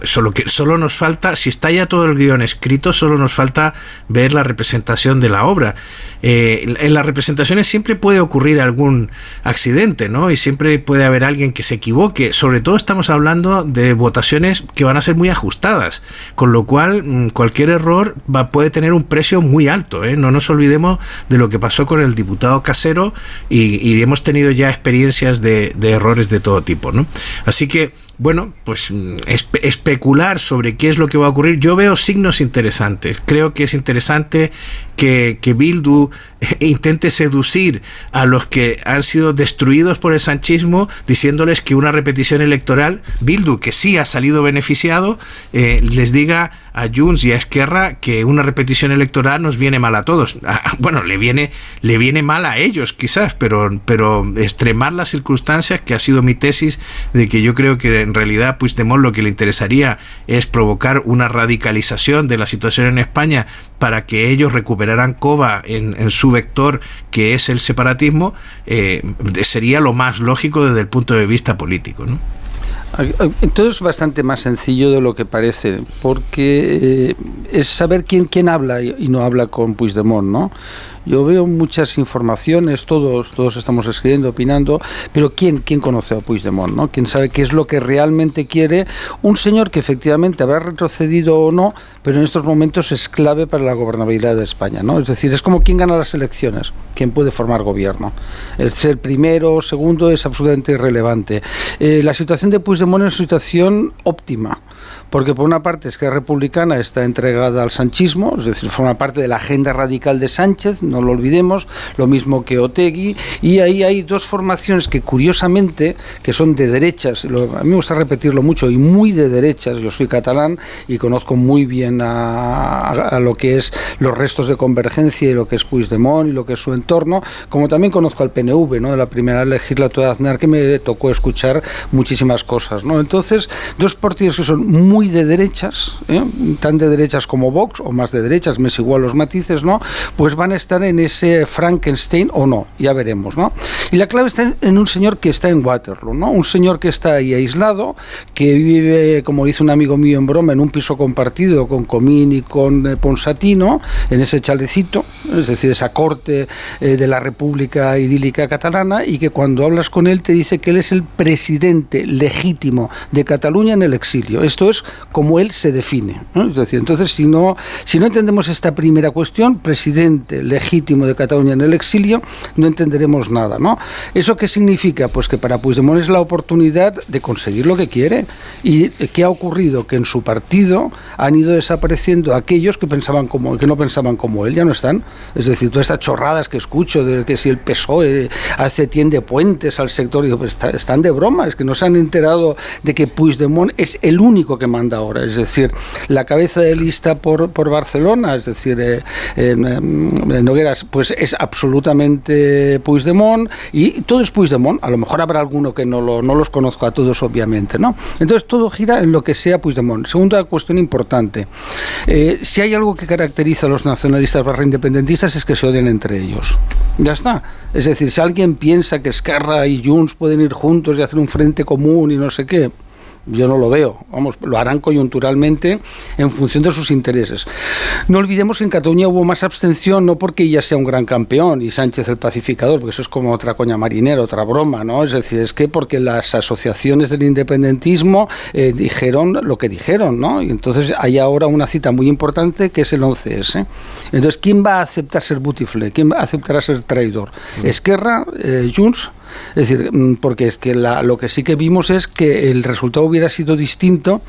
solo, que, solo nos falta, si está ya todo el guion escrito, solo nos falta ver la representación de la obra. Eh, en las representaciones siempre puede ocurrir algún accidente, ¿no? Y siempre puede haber alguien que se equivoque. Sobre todo estamos hablando de votaciones que van a ser muy ajustadas, con lo cual mm, cualquier error va, puede tener un precio muy alto. No nos olvidemos de lo que pasó con el diputado casero y, hemos tenido ya experiencias de, errores de todo tipo, ¿no? Así que, bueno, pues mm, especular sobre qué es lo que va a ocurrir, yo veo signos interesantes. Creo que es interesante que, que Bildu intente seducir a los que han sido destruidos por el sanchismo, diciéndoles que una repetición electoral, Bildu, que sí ha salido beneficiado, eh, les diga a Junts y a Esquerra que una repetición electoral nos viene mal a todos. Ah, bueno, le viene, le viene mal a ellos quizás, pero, pero extremar las circunstancias, que ha sido mi tesis, de que yo creo que en realidad Puigdemont lo que le interesaría es provocar una radicalización de la situación en España para que ellos recuperaran coba en, en su vector que es el separatismo, eh, sería lo más lógico desde el punto de vista político. ¿no?
Todo es bastante más sencillo de lo que parece, porque eh, es saber quién, quién habla y, no habla con Puigdemont, ¿no? Yo veo muchas informaciones, todos, todos estamos escribiendo, opinando, pero ¿quién, quién conoce a Puigdemont? ¿no? ¿Quién sabe qué es lo que realmente quiere un señor que efectivamente habrá retrocedido o no, pero en estos momentos es clave para la gobernabilidad de España? ¿no? Es decir, es como quién gana las elecciones, quién puede formar gobierno. El ser primero o segundo es absolutamente irrelevante. Eh, la situación de Puigdemont es una situación óptima porque por una parte es que Republicana está entregada al sanchismo, es decir, forma parte de la agenda radical de Sánchez, no lo olvidemos, lo mismo que Otegui, y ahí hay dos formaciones que curiosamente, que son de derechas, a mí me gusta repetirlo mucho, y muy de derechas, yo soy catalán y conozco muy bien a, lo que es los restos de convergencia y lo que es Puigdemont y lo que es su entorno, como también conozco al PNV, ¿no? de la primera legislatura de Aznar, que me tocó escuchar muchísimas cosas. ¿no? Entonces, dos partidos que son muy de derechas, ¿eh? tan de derechas como Vox, o más de derechas, me es igual los matices, ¿no? Pues van a estar en ese Frankenstein o no, ya veremos, ¿no? Y la clave está en un señor que está en Waterloo, ¿no? Un señor que está ahí aislado, que vive, como dice un amigo mío en broma, en un piso compartido con Comín y con eh, Ponsatino, en ese chalecito, es decir, esa corte eh, de la República idílica catalana, y que cuando hablas con él te dice que él es el presidente legítimo de Cataluña en el exilio. Esto es como él se define. Es decir, entonces, si no, si no entendemos esta primera cuestión, presidente legítimo de Cataluña en el exilio, no entenderemos nada. ¿no? ¿Eso qué significa? Pues que para Puigdemont es la oportunidad de conseguir lo que quiere. ¿Y qué ha ocurrido? Que en su partido han ido desapareciendo aquellos que pensaban como que no pensaban como él, ya no están. Es decir, todas estas chorradas que escucho de que si el PSOE hace tiende puentes al sector, digo, pues están de broma, es que no se han enterado de que Puigdemont es el único que manda ahora. Es decir, la cabeza de lista por, Barcelona, es decir, eh, Nogueras, pues es absolutamente Puigdemont y todo es Puigdemont. A lo mejor habrá alguno que no, no los conozco a todos, obviamente, ¿no? Entonces todo gira en lo que sea Puigdemont. Segunda cuestión importante. Eh, si hay algo que caracteriza a los nacionalistas barra independentistas es que se odian entre ellos. Ya está. Es decir, si alguien piensa que Esquerra y Junts pueden ir juntos y hacer un frente común y no sé qué, yo no lo veo. Vamos, lo harán coyunturalmente en función de sus intereses. No olvidemos que en Cataluña hubo más abstención, no porque ella sea un gran campeón y Sánchez el pacificador, porque eso es como otra coña marinera, otra broma, ¿no? Es decir, es que porque las asociaciones del independentismo eh, dijeron lo que dijeron, ¿no? Y entonces hay ahora una cita muy importante que es el 11S. Entonces, ¿quién va a aceptar ser butifle? ¿Quién va a aceptar ser traidor? ¿Esquerra? Eh, ¿Junts? Es decir, mm, porque es que lo que sí que vimos es que el resultado hubiera sido distinto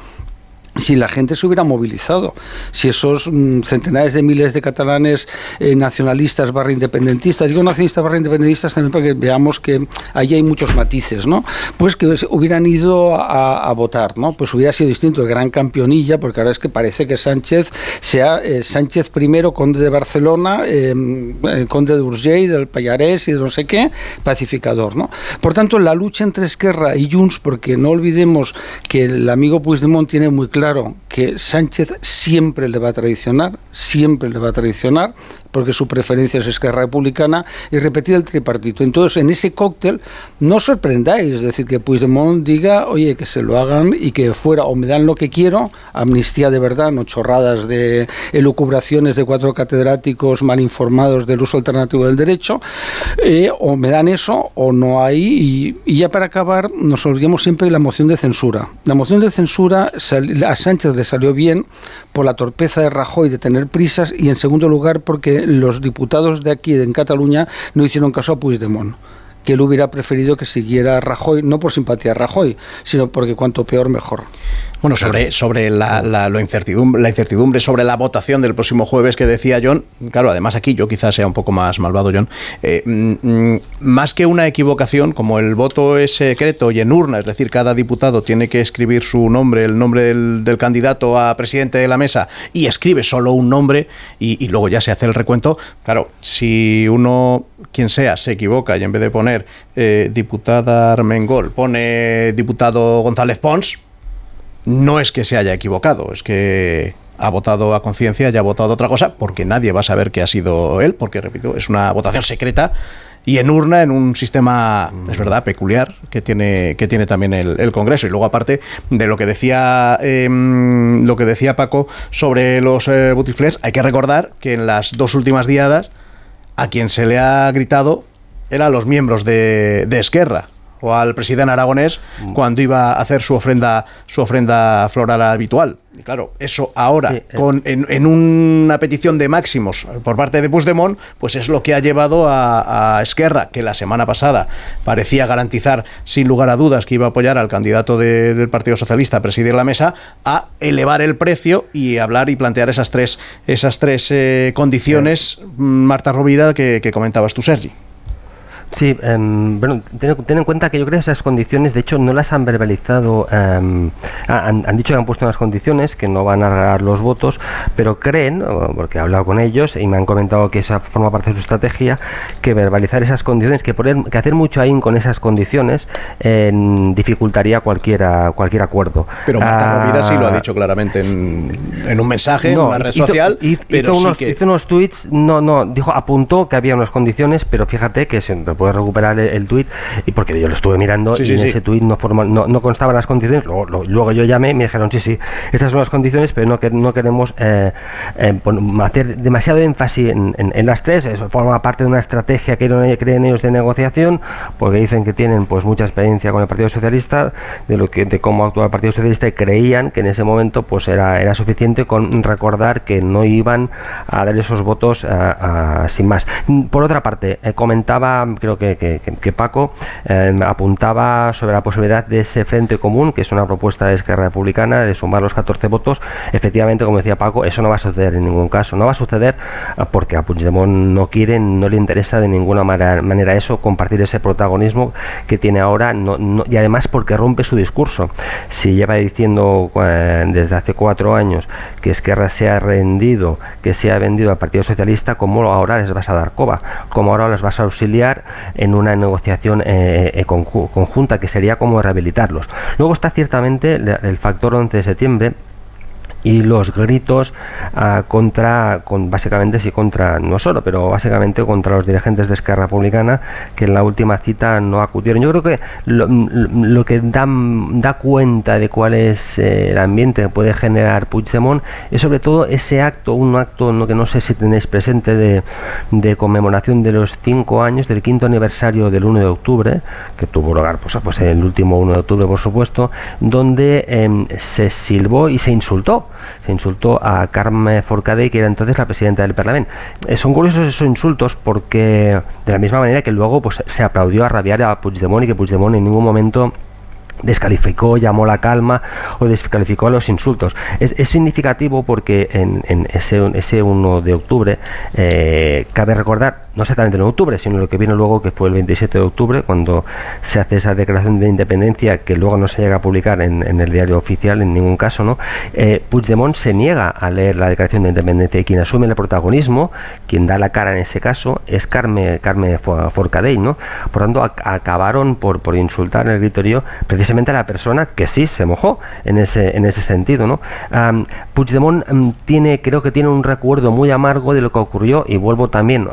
si la gente se hubiera movilizado, si esos mm, centenares de miles de catalanes eh, nacionalistas barra independentistas, digo nacionalistas barra independentistas también para que veamos que ahí hay muchos matices, ¿no? Pues que hubieran ido a, votar, ¿no? Pues hubiera sido distinto, el gran campeonilla, porque ahora es que parece que Sánchez sea eh, Sánchez primero, conde de Barcelona, em, eh, conde de Urgell, del Payarés y de no sé qué, pacificador, ¿no? Por tanto, la lucha entre Esquerra y Junts, porque no olvidemos que el amigo Puigdemont tiene muy claro claro que Sánchez siempre le va a traicionar, siempre le va a traicionar, porque su preferencia es Esquerra Republicana, y repetir el tripartito. Entonces, en ese cóctel, no sorprendáis, es decir, que Puigdemont diga, oye, que se lo hagan y que fuera, o me dan lo que quiero, amnistía de verdad, no chorradas de elucubraciones de cuatro catedráticos mal informados del uso alternativo del derecho, eh, o me dan eso, o no hay, y, y, ya para acabar, nos olvidamos siempre de la moción de censura. La moción de censura a Sánchez le salió bien por la torpeza de Rajoy de tener prisas, y en segundo lugar porque los diputados de aquí, en Cataluña, no hicieron caso a Puigdemont que él hubiera preferido que siguiera Rajoy, no por simpatía a Rajoy, sino porque cuanto peor mejor.
Bueno, sobre, sobre la, la, incertidumbre, la incertidumbre sobre la votación del próximo jueves que decía John, claro, además aquí yo quizás sea un poco más malvado, John, eh, mm, mm, más que una equivocación, como el voto es secreto y en urna, es decir, cada diputado tiene que escribir su nombre, el nombre del, candidato a presidente de la mesa, y escribe solo un nombre y, y luego ya se hace el recuento, claro, si uno, quien sea, se equivoca y en vez de poner eh, diputada Armengol pone diputado González Pons, no es que se haya equivocado, es que ha votado a conciencia y ha votado otra cosa porque nadie va a saber que ha sido él, porque repito, es una votación secreta y en urna en un sistema, es verdad, peculiar que tiene, que tiene también el, Congreso. Y luego, aparte de lo que decía, em, lo que decía Paco sobre los eh, butiflés, hay que recordar que en las dos últimas diadas a quien se le ha gritado eran los miembros de, de Esquerra o al presidente aragonés mm. cuando iba a hacer su ofrenda, su ofrenda floral habitual. Y claro, eso ahora, eh. con, en, una petición de máximos por parte de Puigdemont, pues es lo que ha llevado a, Esquerra, que la semana pasada parecía garantizar sin lugar a dudas que iba a apoyar al candidato del Partido Socialista a presidir la mesa, a elevar el precio y hablar y plantear esas tres, esas tres eh, condiciones, Marta Rovira, que, que comentabas tú, Sergi.
Sí, em, bueno, ten, en cuenta que yo creo que esas condiciones, de hecho, no las han verbalizado. Em, han, dicho que han puesto unas condiciones que no van a regalar los votos, pero creen, porque he hablado con ellos y me han comentado que esa forma parte de su estrategia, que verbalizar esas condiciones, que, poner, que hacer mucho ahí con esas condiciones, dificultaría cualquier, cualquier acuerdo.
Pero Marta ah, Rovira sí lo ha dicho claramente en, un mensaje, en una red social. pero
hizo, unos, hizo unos tweets, no, no, dijo, apuntó que había unas condiciones, pero fíjate que se puedes recuperar el, tuit, y porque yo lo estuve mirando y en ese tuit no, no, no, constaban las condiciones. Luego, luego, yo llamé y me dijeron, sí, sí, estas son las condiciones, pero no, que, no queremos eh, eh, hacer demasiado énfasis en, en, las tres. Eso forma parte de una estrategia que creen ellos de negociación, porque dicen que tienen pues mucha experiencia con el Partido Socialista, de lo que de cómo actúa el Partido Socialista y creían que en ese momento pues era, era suficiente con recordar que no iban a dar esos votos sin más. Por otra parte, eh, comentaba, creo que, Paco eh, apuntaba sobre la posibilidad de ese frente común, que es una propuesta de Esquerra Republicana, de sumar los 14 votos. Efectivamente, como decía Paco, eso no va a suceder en ningún caso. No va a suceder eh, porque a Puigdemont no quiere, no le interesa de ninguna manera eso, compartir ese protagonismo que tiene ahora, y además porque rompe su discurso. Si lleva diciendo eh, desde hace cuatro años que Esquerra se ha rendido, que se ha vendido al Partido Socialista, ¿cómo ahora les vas a dar coba? ¿Cómo ahora les vas a auxiliar en una negociación eh, eh, conjunta, que sería como rehabilitarlos. Luego está ciertamente el factor 11 de septiembre, y los gritos ah, contra, con, básicamente sí contra, no solo, pero básicamente contra los dirigentes de Esquerra Republicana que en la última cita no acudieron. Yo creo que lo, que da, da, cuenta de cuál es eh, el ambiente que puede generar Puigdemont es sobre todo ese acto, un acto que no sé si tenéis presente de, de, conmemoración de los cinco años del quinto aniversario del 1 de octubre, que tuvo lugar pues, pues el último 1 de octubre por supuesto, donde em, se silbó y se insultó se insultó a Carmen Forcadell, que era entonces la presidenta del Parlamento. Eh, son curiosos esos insultos porque, de la misma manera que luego pues, se aplaudió a rabiar a Puigdemont y que Puigdemont en ningún momento descalificó, llamó la calma o descalificó a los insultos. Es, significativo porque en, ese, ese 1 de octubre, eh, cabe recordar, no exactamente en octubre, sino lo que vino luego, que fue el 27 de octubre, cuando se hace esa declaración de independencia que luego no se llega a publicar en, el diario oficial en ningún caso, ¿no? Eh, Puigdemont se niega a leer la declaración de independencia y quien asume el protagonismo, quien da la cara en ese caso, es Carme, Carme Forcadell, ¿no? Por tanto, acabaron por, por insultar el gritorio precisamente a la persona que sí se mojó en ese, en ese sentido. ¿no? Puigdemont tiene, creo que tiene un recuerdo muy amargo de lo que ocurrió, y vuelvo también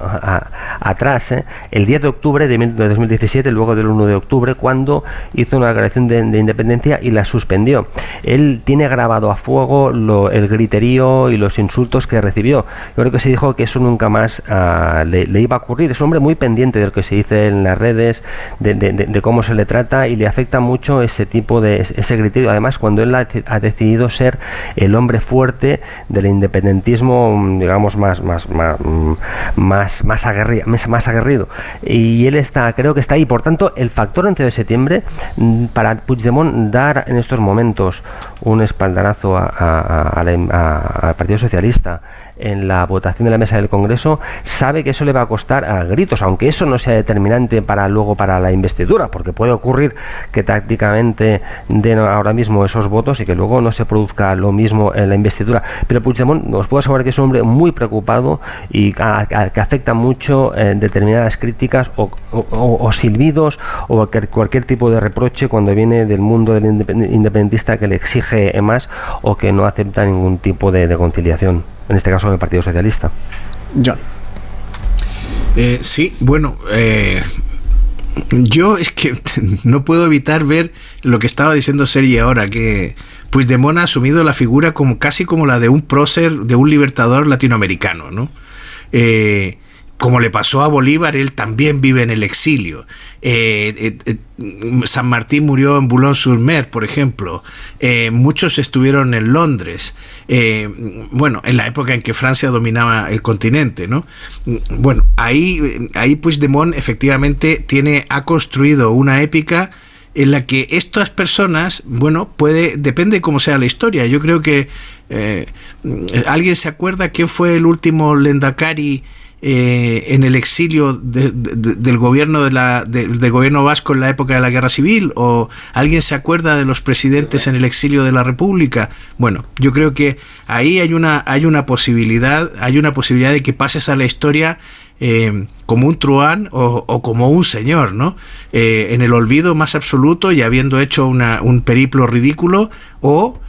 atrás, ¿eh? el 10 de octubre de, 2017, luego del 1 de octubre, cuando hizo una declaración de, independencia y la suspendió. Él tiene grabado a fuego el griterío y los insultos que recibió. Yo creo que se dijo que eso nunca más ah, le, iba a ocurrir. Es un hombre muy pendiente de lo que se dice en las redes, de, de cómo se le trata y le afecta mucho ese tipo de ese criterio. Además, cuando él ha, decidido ser el hombre fuerte del independentismo, digamos, más, más, más, más, más, aguerrido, más, aguerrido. Y él está, creo que está ahí. Por tanto, el factor 11 de septiembre mm, para Puigdemont dar en estos momentos un espaldarazo al Partido Socialista en la votación de la mesa del Congreso, sabe que eso le va a costar a gritos, aunque eso no sea determinante para luego para la investidura, porque puede ocurrir que tácticamente den ahora mismo esos votos y que luego no se produzca lo mismo en la investidura. Pero Puigdemont, os puedo asegurar que es un hombre muy preocupado y que afecta mucho eh, determinadas críticas o, silbidos o cualquier, cualquier, tipo de reproche cuando viene del mundo del independentista que le exige más o que no acepta ningún tipo de conciliación en este caso del Partido Socialista.
John.
Eh, sí, bueno, eh, yo es que no puedo evitar ver lo que estaba diciendo Sergi ahora, que Puigdemont ha asumido la figura como casi como la de un prócer, de un libertador latinoamericano, ¿no? Eh, como le pasó a Bolívar, él también vive en el exilio. Eh, eh, San Martín murió en Boulogne-sur-Mer, por ejemplo. muchos estuvieron en Londres. bueno, en la época en que Francia dominaba el continente, ¿no? Bueno, ahí, ahí Puigdemont efectivamente tiene, ha construido una épica en la que estas personas, bueno, puede, depende cómo sea la historia. Yo creo que alguien se acuerda quién fue el último Lendakari eh, en el exilio del gobierno de la, del gobierno vasco en la época de la guerra civil o alguien se acuerda de los presidentes en el exilio de la república bueno yo creo que ahí hay una hay una posibilidad hay una posibilidad de que pases a la historia eh, como un truán o, como un señor, ¿no? Eh, en el olvido más absoluto y habiendo hecho una, un periplo ridículo o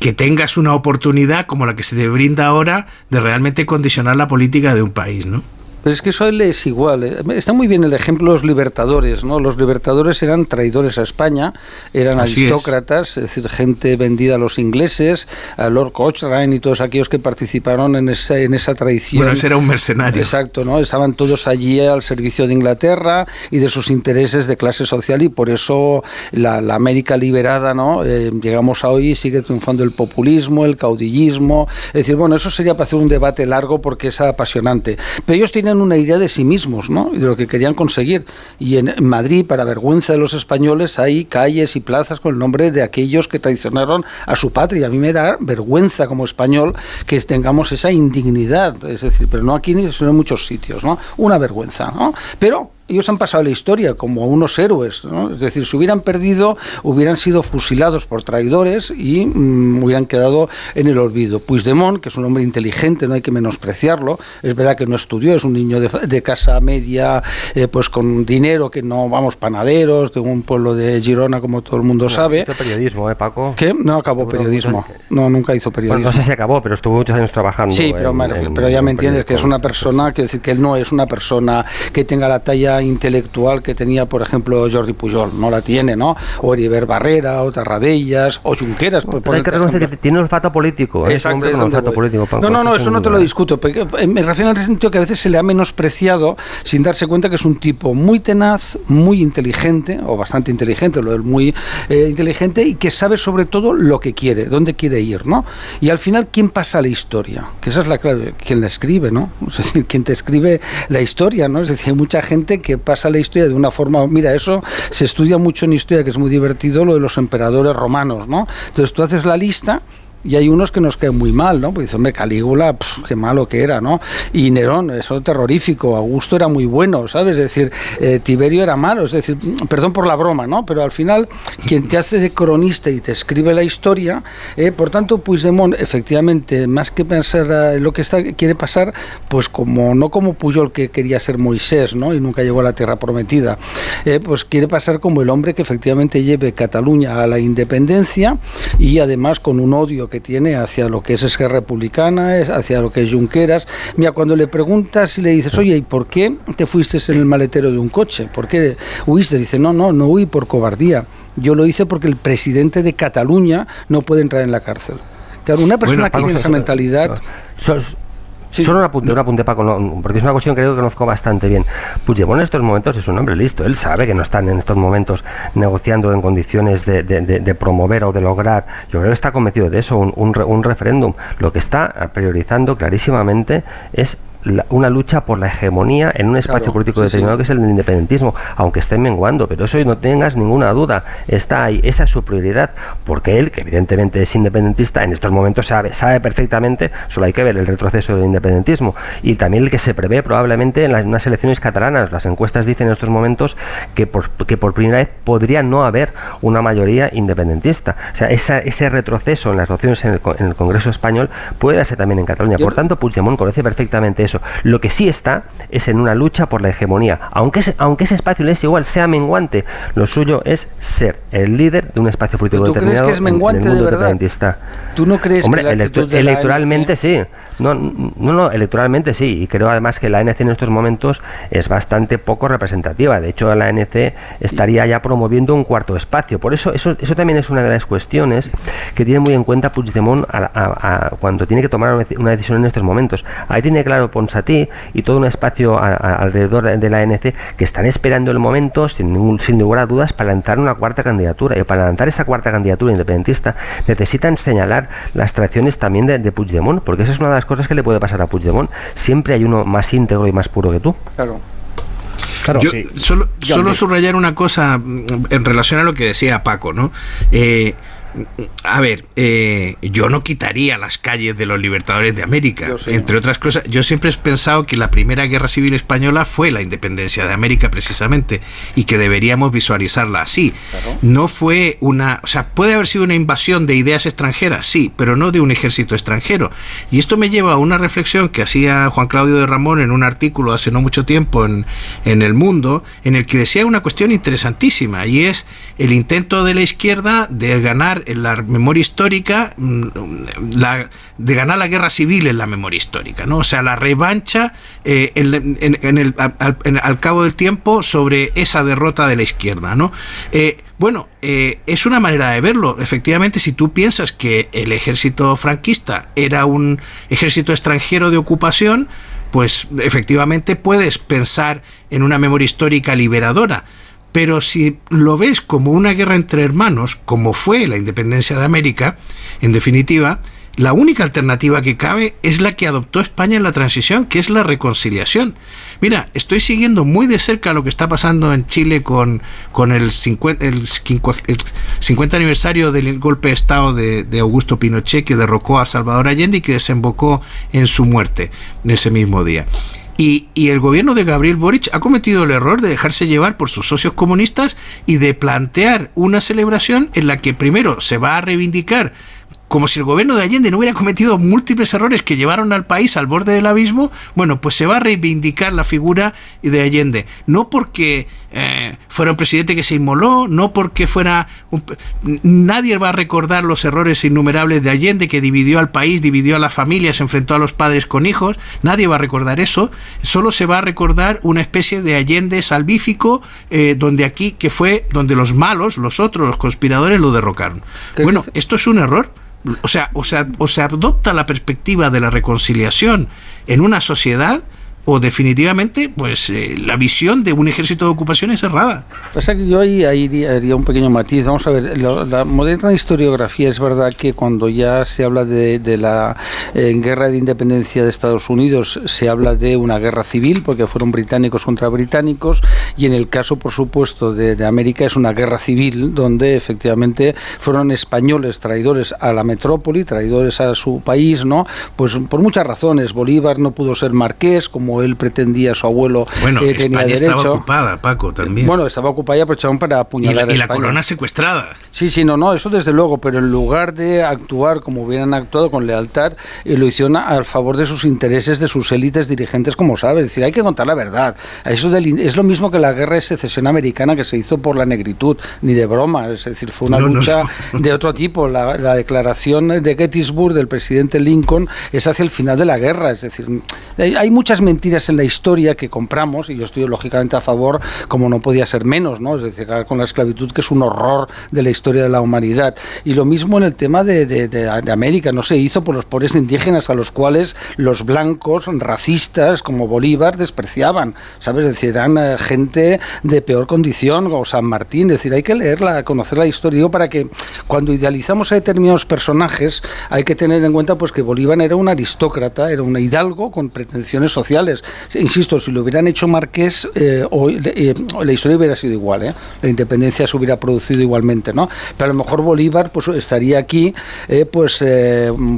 que tengas una oportunidad como la que se te brinda ahora de realmente condicionar la política de un país, ¿no?
Pero es que eso es igual. ¿eh? Está muy bien el ejemplo de los libertadores, ¿no? Los libertadores eran traidores a España, eran aristócratas, es. decir, gente vendida a los ingleses, a Lord Cochrane y todos aquellos que participaron en esa, en esa traición.
Bueno, ese era un mercenario.
Exacto, ¿no? Estaban todos allí al servicio de Inglaterra y de sus intereses de clase social y por eso la, América liberada, ¿no? Eh, llegamos a hoy y sigue triunfando el populismo, el caudillismo. Es decir, bueno, eso sería para hacer un debate largo porque es apasionante. Pero ellos tienen una idea de sí mismos, ¿no? Y de lo que querían conseguir. Y en Madrid, para vergüenza de los españoles, hay calles y plazas con el nombre de aquellos que traicionaron a su patria. A mí me da vergüenza como español que tengamos esa indignidad, es decir, pero no aquí ni en muchos sitios, ¿no? Una vergüenza, ¿no? Pero ellos han pasado la historia como unos héroes, ¿no? es decir, si hubieran perdido, hubieran sido fusilados por traidores y mm, hubieran quedado en el olvido. Puigdemont, que es un hombre inteligente, no hay que menospreciarlo, es verdad que no estudió, es un niño de, casa media, eh, pues con dinero, que no, vamos, panaderos, de un pueblo de Girona, como todo el mundo sabe.
Hizo periodismo, ¿eh, Paco?
¿Qué? No acabó periodismo. No, nunca hizo periodismo.
no sé si acabó, pero estuvo muchos años trabajando.
Sí, pero, pero ya me entiendes que es una persona, que decir que él no es una persona que tenga la talla intelectual que tenía, por ejemplo, Jordi Pujol. No la tiene, ¿no? O Heriber Barrera, o Tarradellas, o Junqueras.
Por, hay que reconocer que tiene olfato político.
Exacto. político no, no, no, eso no te lo discuto. Eh, me refiero al sentido que a veces se le ha menospreciado sin darse cuenta que es un tipo muy tenaz, muy inteligente, o bastante inteligente, lo es muy eh, inteligente, y que sabe sobre todo lo que quiere, dónde quiere ir, ¿no? Y al final, ¿quién pasa la historia? Que esa es la clave, quien la escribe, ¿no? Es decir, quien te escribe la historia, ¿no? Es decir, hay mucha gente que pasa la historia de una forma, mira, eso se estudia mucho en historia, que es muy divertido, lo de los emperadores romanos, ¿no? Entonces tú haces la lista y hay unos que nos quedan muy mal, ¿no? Pues dice, hombre, Calígula, qué malo que era, ¿no? Y Nerón, eso terrorífico, Augusto era muy bueno, ¿sabes? Es decir, eh, Tiberio era malo, es decir, perdón por la broma, ¿no? Pero al final, quien te hace de cronista y te escribe la historia, eh, por tanto, Puigdemont, efectivamente, más que pensar eh, lo que está, quiere pasar, pues como, no como Puyol que quería ser Moisés, ¿no? Y nunca llegó a la tierra prometida, pues quiere pasar como el hombre que efectivamente lleve Cataluña a la independencia y además con un odio que tiene hacia lo que es Esquerra Republicana, hacia lo que es Junqueras. Mira, cuando le preguntas y le dices, oye, ¿y por qué te fuiste en el maletero de un coche? ¿Por qué huiste? Dice, no, no, no huí por cobardía. Yo lo hice porque el presidente de Cataluña no puede entrar en la cárcel. Claro, una persona que tiene esa mentalidad...
Solo un apunte, un apunte, porque es una cuestión que creo que conozco bastante bien. Puigdemont en estos momentos es un hombre listo. Él sabe que no están en estos momentos negociando en condiciones de, de, promover o de lograr. Yo creo que está convencido de eso, un, un referéndum. Lo que está priorizando clarísimamente es una lucha por la hegemonía en un espacio político determinado que es el independentismo, aunque esté menguando, pero eso no tengas ninguna duda, está ahí, esa es su prioridad, porque él, que evidentemente es independentista, en estos momentos sabe, sabe perfectamente, solo hay que ver el retroceso del independentismo, y también el que se prevé probablemente en las, unas elecciones catalanas, las encuestas dicen en estos momentos que por, que por primera vez podría no haber una mayoría independentista, o sea, ese retroceso en las elecciones en el, Congreso español puede darse también en Cataluña, por tanto Puigdemont conoce perfectamente eso. Lo que sí está es en una lucha por la hegemonía. Aunque, aunque ese espacio le es igual, sea menguante, lo suyo es ser el líder de un espacio político
¿Tú
determinado
crees que es menguante
en el mundo
de verdad? ¿Tú no crees
Hombre,
que la de la
electoralmente
ANC
sí. No, no, no, electoralmente sí. Y creo además que la ANC en estos momentos es bastante poco representativa. De hecho, la ANC estaría ya promoviendo un cuarto espacio. Por eso, eso, eso también es una de las cuestiones que tiene muy en cuenta Puigdemont a- a- a- cuando tiene que tomar una decisión en estos momentos. Ahí tiene claro Ponsatí y todo un espacio a- a- alrededor de, de la ANC que están esperando el momento, sin, ningún, sin lugar a dudas, para lanzar una cuarta candidatura. Y para lanzar esa cuarta candidatura independentista necesitan señalar las traiciones también de, de Puigdemont, porque esa es una de las cosas que le puede pasar a Puigdemont. Siempre hay uno más íntegro y más puro que tú.
Claro.
Claro,
Yo
sí.
solo, solo subrayar una cosa mm, en relación a lo que decía Paco, ¿no? Eh, a ver, eh, yo no quitaría las calles de los libertadores de América,
sí.
entre otras cosas. Yo siempre he pensado que la primera guerra civil española fue la independencia de América precisamente y que deberíamos visualizarla así. No fue una, o sea, puede haber sido una invasión de ideas extranjeras, sí, pero no de un ejército extranjero. Y esto me lleva a una reflexión que hacía Juan Claudio de Ramón en un artículo hace no mucho tiempo en, en El Mundo, en el que decía una cuestión interesantísima, y es el intento de la izquierda de ganar en la memoria histórica, mm, de ganar la guerra civil en la memoria histórica, ¿no? O sea, la revancha eh, en, el, al cabo del tiempo sobre esa derrota de la izquierda, ¿no? Eh, bueno, eh, es una manera de verlo. Efectivamente, si tú piensas que el ejército franquista era un ejército extranjero de ocupación, pues efectivamente puedes pensar en una memoria histórica liberadora. Pero si lo ves como una guerra entre hermanos, como fue la independencia de América, en definitiva, la única alternativa que cabe es la que adoptó España en la transición, que es la reconciliación. Mira, estoy siguiendo muy de cerca lo que está pasando en Chile con, con el, 50, el, quincu- el 50 aniversario del golpe de Estado de Augusto Pinochet que derrocó a Salvador Allende y que desembocó en su muerte ese mismo día. Y, y el gobierno de Gabriel Boric ha cometido el error de dejarse llevar por sus socios comunistas y de plantear una celebración en la que primero se va a reivindicar como si el gobierno de Allende no hubiera cometido múltiples errores que llevaron al país al borde del abismo, bueno, pues se va a reivindicar la figura de Allende. No porque eh, fuera un presidente que se inmoló, no porque fuera... un nadie va a recordar los errores innumerables de Allende que dividió al país, dividió a la familia, se enfrentó a los padres con hijos. Nadie va a recordar eso. Solo se va a recordar una especie de Allende salvífico, eh, donde aquí, que fue donde los malos, los otros, los conspiradores, lo derrocaron.
¿Qué
Bueno, esto es un error. O sea, o sea, o se adopta la perspectiva de la reconciliación en una sociedad o definitivamente pues eh, la visión de un ejército de ocupación es errada.
Pasa que yo ahí, ahí haría- un pequeño matiz. Vamos a ver, la moderna historiografía es verdad que cuando ya se habla de, la guerra de independencia de Estados Unidos, se habla de una guerra civil, porque fueron británicos contra británicos, y en el caso, por supuesto, de América es una guerra civil, donde efectivamente fueron españoles traidores a la metrópoli, traidores a su país, ¿no? Pues por muchas razones. Bolívar no pudo ser marqués, como él pretendía, su abuelo
Bueno,
eh, tenía
España estaba ocupada, Paco, también.
Bueno, estaba ocupada y aprovecharon para
y
apuñalar
la, y la corona secuestrada.
Sí, sí, no, no, eso desde luego, pero en lugar de actuar como hubieran actuado con lealtad, eh, lo hicieron a- al favor de sus intereses, de sus élites dirigentes, como sabes. Es decir, hay que contar la verdad. Eso del es lo mismo que la guerra de secesión americana que se hizo por la negritud, ni de broma. Es decir, fue una
No,
lucha
no.
de otro tipo. La, la declaración de Gettysburg del presidente Lincoln es hacia el final de la guerra. Es decir, hay hay muchas mentiras en la historia que compramos, y yo estoy lógicamente a favor, como no podía ser menos, ¿no? Es decir, con la esclavitud, que es un horror de la historia de la humanidad. Y lo mismo en el tema de- de América, no se hizo por los pobres indígenas a los cuales los blancos racistas como Bolívar despreciaban, ¿sabes? Es decir, eran eh, gente de peor condición, o San Martín, es decir, hay que leerla, conocer la historia digo, para que cuando idealizamos a determinados personajes hay que tener en cuenta pues que Bolívar era un aristócrata, era un hidalgo con pretensiones sociales, normales. Insisto, si lo hubieran hecho Marqués, eh, hoy, eh, la historia hubiera sido igual, ¿eh? la independencia se hubiera producido igualmente, ¿no? Pero a lo mejor Bolívar pues estaría aquí, pues,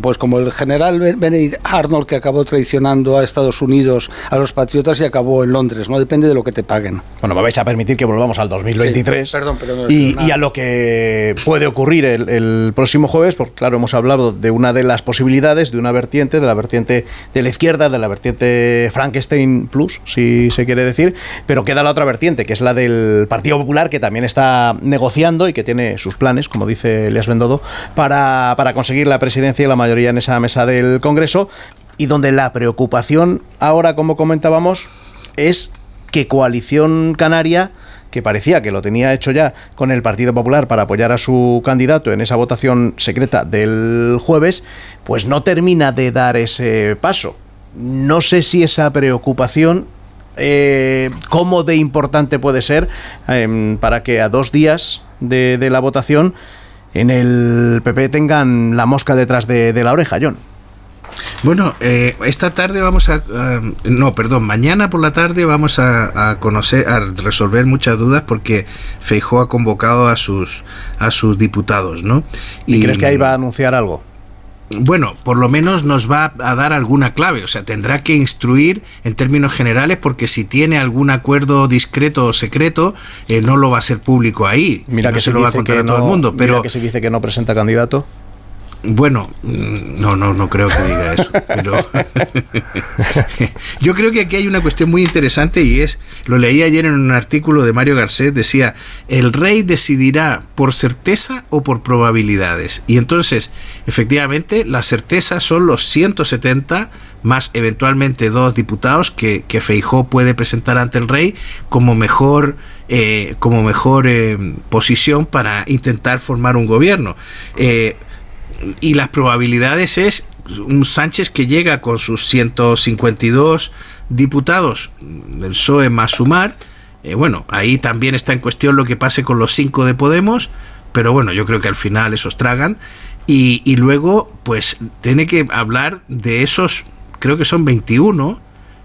pues como el general Benedict Arnold que acabó traicionando a Estados Unidos, a los patriotas y acabó en Londres, ¿no? Depende de lo que te paguen.
Bueno, me vais a permitir que volvamos al 2023
perdón,
y, a lo que puede ocurrir el, el próximo jueves, porque claro, hemos hablado de una de las posibilidades, de una vertiente, de la vertiente de la izquierda, de la vertiente Frankenstein Plus, si se quiere decir, pero queda la otra vertiente, que es la del Partido Popular, que también está negociando y que tiene sus planes, como dice Elias Bendodo, para, para conseguir la presidencia y la mayoría en esa mesa del Congreso, y donde la preocupación ahora, como comentábamos, es que Coalición Canaria que parecía que lo tenía hecho ya con el Partido Popular para apoyar a su candidato en esa votación secreta del jueves, pues no termina de dar ese paso. No sé si esa preocupación eh, cómo de importante puede ser em, para que a dos días de, la votación en el PP tengan la mosca detrás de, de la oreja, John.
Bueno, eh, esta tarde vamos a, no, perdón, mañana por la tarde vamos a, conocer, a resolver muchas dudas porque Feijó ha convocado a sus a sus diputados, ¿no?
¿Y, crees que ahí va a anunciar algo?
Bueno, por lo menos nos va a dar alguna clave, o sea, tendrá que instruir en términos generales porque si tiene algún acuerdo discreto o secreto, eh, no lo va a ser público ahí.
Mira que se, lo va a contar a todo el mundo, pero mira que se dice que no presenta candidato.
Bueno, mm, no, no, no creo que diga eso. Pero yo creo que aquí hay una cuestión muy interesante y es, lo leí ayer en un artículo de Mario Garcés, decía, el rey decidirá por certeza o por probabilidades. Y entonces, efectivamente, la certeza son los 170 más eventualmente dos diputados que, que Feijó puede presentar ante el rey como mejor eh, como mejor eh, posición para intentar formar un gobierno. Eh, y las probabilidades es un Sánchez que llega con sus 152 diputados del PSOE más sumar. Eh, bueno, ahí también está en cuestión lo que pase con los cinco de Podemos, pero bueno, yo creo que al final esos tragan. Y, y luego, pues, tiene que hablar de esos, creo que son 21,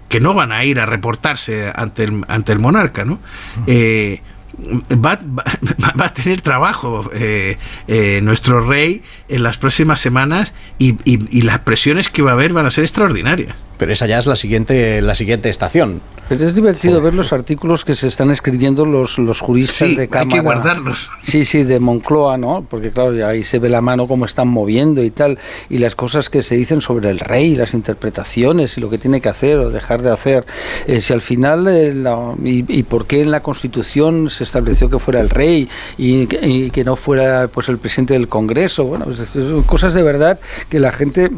que no van a ir a reportarse ante el, ante el monarca, ¿no? Eh, Va, va, a tener trabajo eh, eh, nuestro rey en las próximas semanas y, y, las presiones que va a haber van a ser extraordinarias.
Pero esa ya es la siguiente, la siguiente estación.
Pero es divertido ver los artículos que se están escribiendo los, los juristas de Cámara.
Hay que guardarlos.
Sí, sí, de Moncloa, ¿no? Porque claro, ahí se ve la mano cómo están moviendo y tal. Y las cosas que se dicen sobre el rey, las interpretaciones y lo que tiene que hacer o dejar de hacer. Eh, si al final, eh, y, por qué en la Constitución se estableció que fuera el rey y, que no fuera pues el presidente del Congreso. Bueno, pues, son cosas de verdad que la gente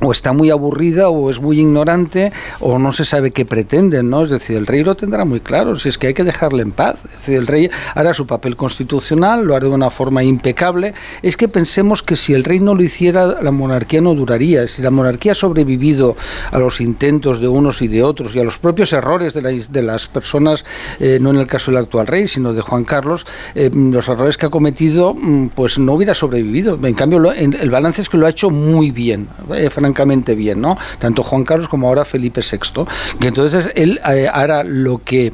o está muy aburrida o es muy ignorante o no se sabe qué pretenden, ¿no? Es decir, el rey lo tendrá muy claro, si es que hay que dejarle en paz. Es decir, el rey hará su papel constitucional, lo hará de una forma impecable. Es que pensemos que si el rey no lo hiciera, la monarquía no duraría. Si la monarquía ha sobrevivido a los intentos de unos y de otros y a los propios errores de, de las personas, eh, no en el caso del actual rey, sino de Juan Carlos, eh, los errores que ha cometido, mm, pues no hubiera sobrevivido. En cambio, el balance es que lo ha hecho muy bien. Eh, francamente bien, ¿no? Tanto Juan Carlos como ahora Felipe VI. Que entonces él eh, hará lo que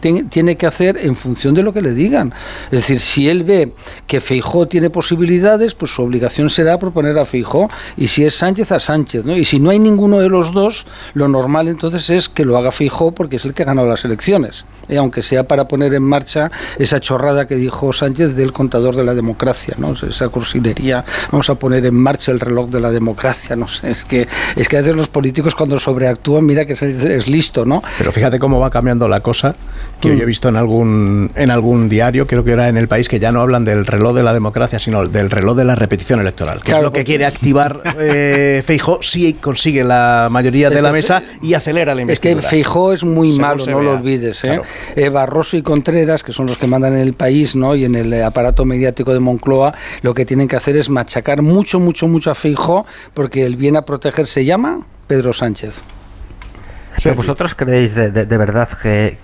tiene que hacer en función de lo que le digan. Es decir, si él ve que Feijó tiene posibilidades, pues su obligación será proponer a Feijó y si es Sánchez a Sánchez, ¿no? Y si no hay ninguno de los dos, lo normal entonces es que lo haga Feijó porque es el que ha ganado las elecciones. Y aunque sea para poner en marcha esa chorrada que dijo Sánchez del contador de la democracia, ¿no? Esa cursilería, vamos a poner en marcha el reloj de la democracia, no es que es que a veces los políticos cuando sobreactúan, mira que es, es listo, ¿no?
Pero fíjate cómo va cambiando la cosa que hoy he mm. visto en algún, en algún diario, creo que era en el país, que ya no hablan del reloj de la democracia, sino del reloj de la repetición electoral, que es lo que quiere activar eh, Feijó si consigue la mayoría de la mesa y acelera la investidura.
Es que Feijó es muy malo, no lo olvides. ¿eh? ¿eh? Barroso y Contreras, que son los que mandan en el país ¿no? y en el aparato mediático de Moncloa, lo que tienen que hacer es machacar mucho, mucho, mucho a Feijó, porque el bien a proteger se llama Pedro Sánchez.
¿Vosotros creéis de, verdad que,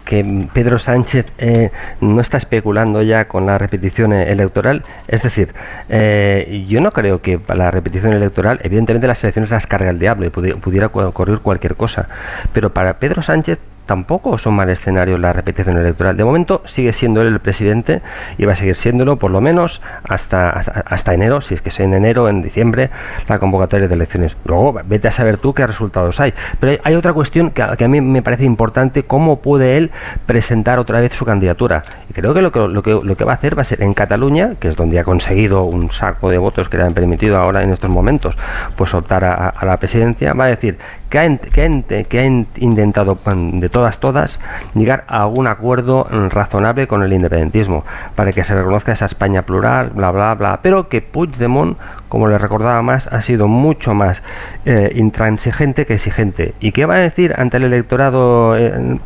Pedro Sánchez eh, no está especulando ya con la repetición electoral? Es decir, eh, yo no creo que para la repetición electoral, evidentemente las elecciones las carga el diablo y pudiera ocurrir cualquier cosa, pero para Pedro Sánchez tampoco son mal escenario la repetición electoral. De momento sigue siendo él el presidente y va a seguir siéndolo por lo menos hasta, hasta, enero, si es que es en enero, en diciembre, la convocatoria de elecciones. Luego vete a saber tú qué resultados hay. Pero hay, otra cuestión que, a mí me parece importante, cómo puede él presentar otra vez su candidatura. Y creo que lo que, lo que, lo que va a hacer va a ser en Cataluña, que es donde ha conseguido un saco de votos que le han permitido ahora en estos momentos pues optar a, la presidencia, va a decir que ha, que ha, intentado de todas, todas, llegar a algún acuerdo razonable con el independentismo, para que se reconozca esa España plural, bla, bla, bla, pero que Puigdemont, como le recordaba más, ha sido mucho más eh, intransigente que exigente. ¿Y qué va a decir ante el electorado eh,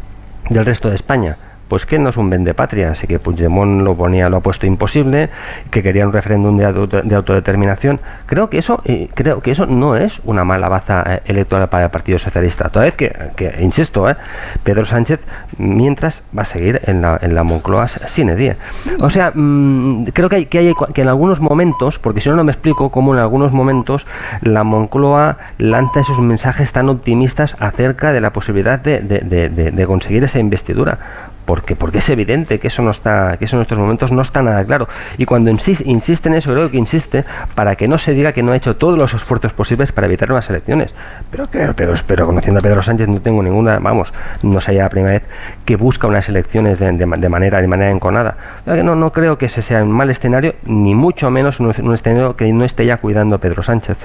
del resto de España? Pues que no es un patria, así que Puigdemont lo ponía, lo ha puesto imposible, que quería un referéndum de, autodeterminación. Creo que eso, eh, creo que eso no es una mala baza eh, electoral para el Partido Socialista. Toda vez que, que insisto, eh, Pedro Sánchez, mientras va a seguir en la, en la Moncloa sin die. O sea, mm, creo que hay, que hay que en algunos momentos, porque si no no me explico cómo en algunos momentos la Moncloa lanza esos mensajes tan optimistas acerca de la posibilidad de, de conseguir esa investidura porque porque es evidente que eso no está que eso en estos momentos no está nada claro. Y cuando insiste, en eso creo que insiste para que no se diga que no ha hecho todos los esfuerzos posibles para evitar unas elecciones. Pero pero pero conociendo a Pedro Sánchez no tengo ninguna vamos no sería la primera vez que busca unas elecciones de, manera de manera enconada. No no creo que ese sea un mal escenario ni mucho menos un, un escenario que no esté ya cuidando Pedro Sánchez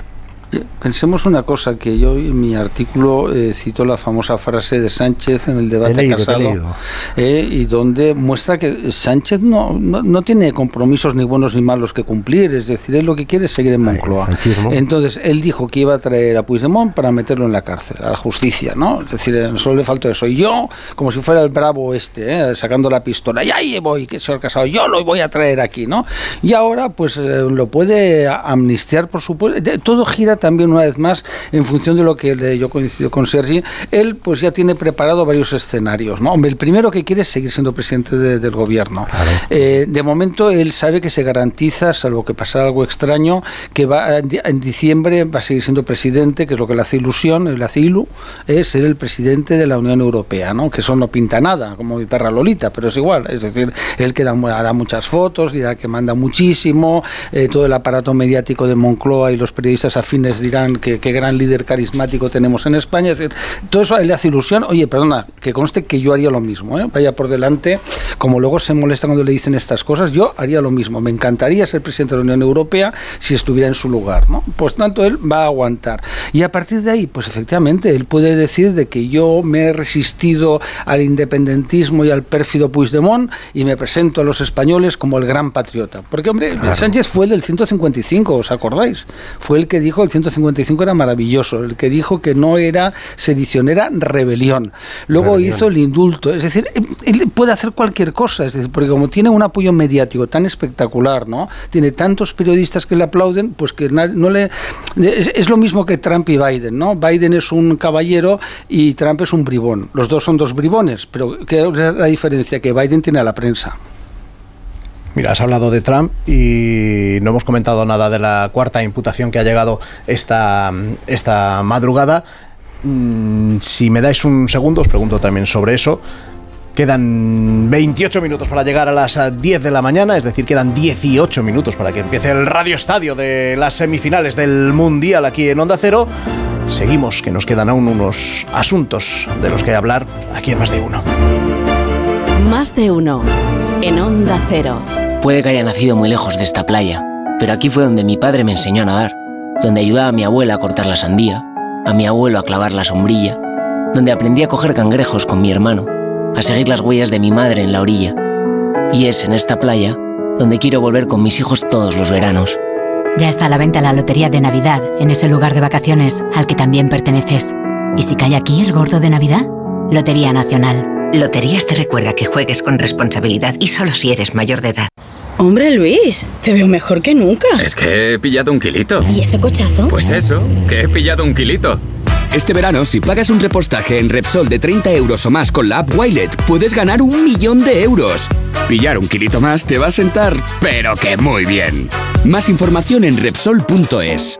Pensemos una cosa, que yo en mi artículo eh, cito la famosa frase de Sánchez en el debate casado, eh, y donde muestra que Sánchez no, no, tiene compromisos ni buenos ni malos que cumplir, es decir, él lo que quiere es seguir en Moncloa. Entonces, él dijo que iba a traer a Puigdemont para meterlo en la cárcel, a la justicia, ¿no? Es decir, eh, solo le faltó eso. Y yo, como si fuera el bravo este, sacando la pistola, y ahí voy, que señor Casado, yo lo voy a traer aquí, ¿no? Y ahora, pues lo puede amnistiar, por supuesto, todo gira también una vez más en función de lo que yo coincido con Sergi, él pues ya tiene preparado varios escenarios. ¿no? Hombre, el primero que quiere es seguir siendo presidente del gobierno. Eh, de momento él sabe que se garantiza, salvo que pase algo extraño, que va en diciembre va a seguir siendo presidente, que es lo que le hace ilusión, le hace ilu, es ser el presidente de la Unión Europea, ¿no? que eso no pinta nada, como mi perra Lolita, pero es igual. Es decir, él que hará muchas fotos, dirá que manda muchísimo, eh, todo el aparato mediático de Moncloa y los periodistas afines dirán que qué gran líder carismático tenemos en España. Es decir, todo eso le hace ilusión. Oye, perdona, que conste que yo haría lo mismo. ¿eh? Vaya por delante, como luego se molesta cuando le dicen estas cosas, yo haría lo mismo. Me encantaría ser presidente de la Unión Europea si estuviera en su lugar. ¿no? Pues tanto, él va a aguantar. Y a partir de ahí, pues efectivamente, él puede decir de que yo me he resistido al independentismo y al pérfido Puigdemont y me presento a los españoles como el gran patriota. Porque, hombre, Sánchez fue el del 155, ¿os acordáis? Fue el que dijo el 155 era maravilloso, el que dijo que no era sedición, era rebelión. Luego hizo el indulto, es decir, él puede hacer cualquier cosa, es decir, porque como tiene un apoyo mediático tan espectacular, ¿no? Tiene tantos periodistas que le aplauden, pues que no le es, lo mismo que Trump y Biden, ¿no? Biden es un caballero y Trump es un bribón. Los dos son dos bribones, pero ¿qué es la diferencia? Que Biden tiene a la prensa.
Mira, has hablado de Trump y no hemos comentado nada de la cuarta imputación que ha llegado esta, esta madrugada. Mm, si me dais un segundo, os pregunto también sobre eso. Quedan 28 minutos para llegar a las 10 de la mañana, es decir, quedan 18 minutos para que empiece el radio estadio de las semifinales del Mundial aquí en Onda Cero. Seguimos, que nos quedan aún unos asuntos de los que hablar aquí en Más de Uno.
Más de Uno, en Onda Cero.
Puede que haya nacido muy lejos de esta playa, pero aquí fue donde mi padre me enseñó a nadar, donde ayudaba a mi abuela a cortar la sandía, a mi abuelo a clavar la sombrilla, donde aprendí a coger cangrejos con mi hermano, a seguir las huellas de mi madre en la orilla. Y es en esta playa donde quiero volver con mis hijos todos los veranos.
Ya está a la venta la Lotería de Navidad en ese lugar de vacaciones al que también perteneces. ¿Y si cae aquí el gordo de Navidad? Lotería Nacional.
Loterías te recuerda que juegues con responsabilidad y solo si eres mayor de edad.
Hombre Luis, te veo mejor que nunca.
Es que he pillado un kilito.
¿Y ese cochazo?
Pues eso, que he pillado un kilito. Este verano, si pagas un repostaje en Repsol de 30 euros o más con la app Wilet, puedes ganar un millón de euros. Pillar un kilito más te va a sentar, pero que muy bien. Más información en Repsol.es.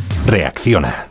Reacciona.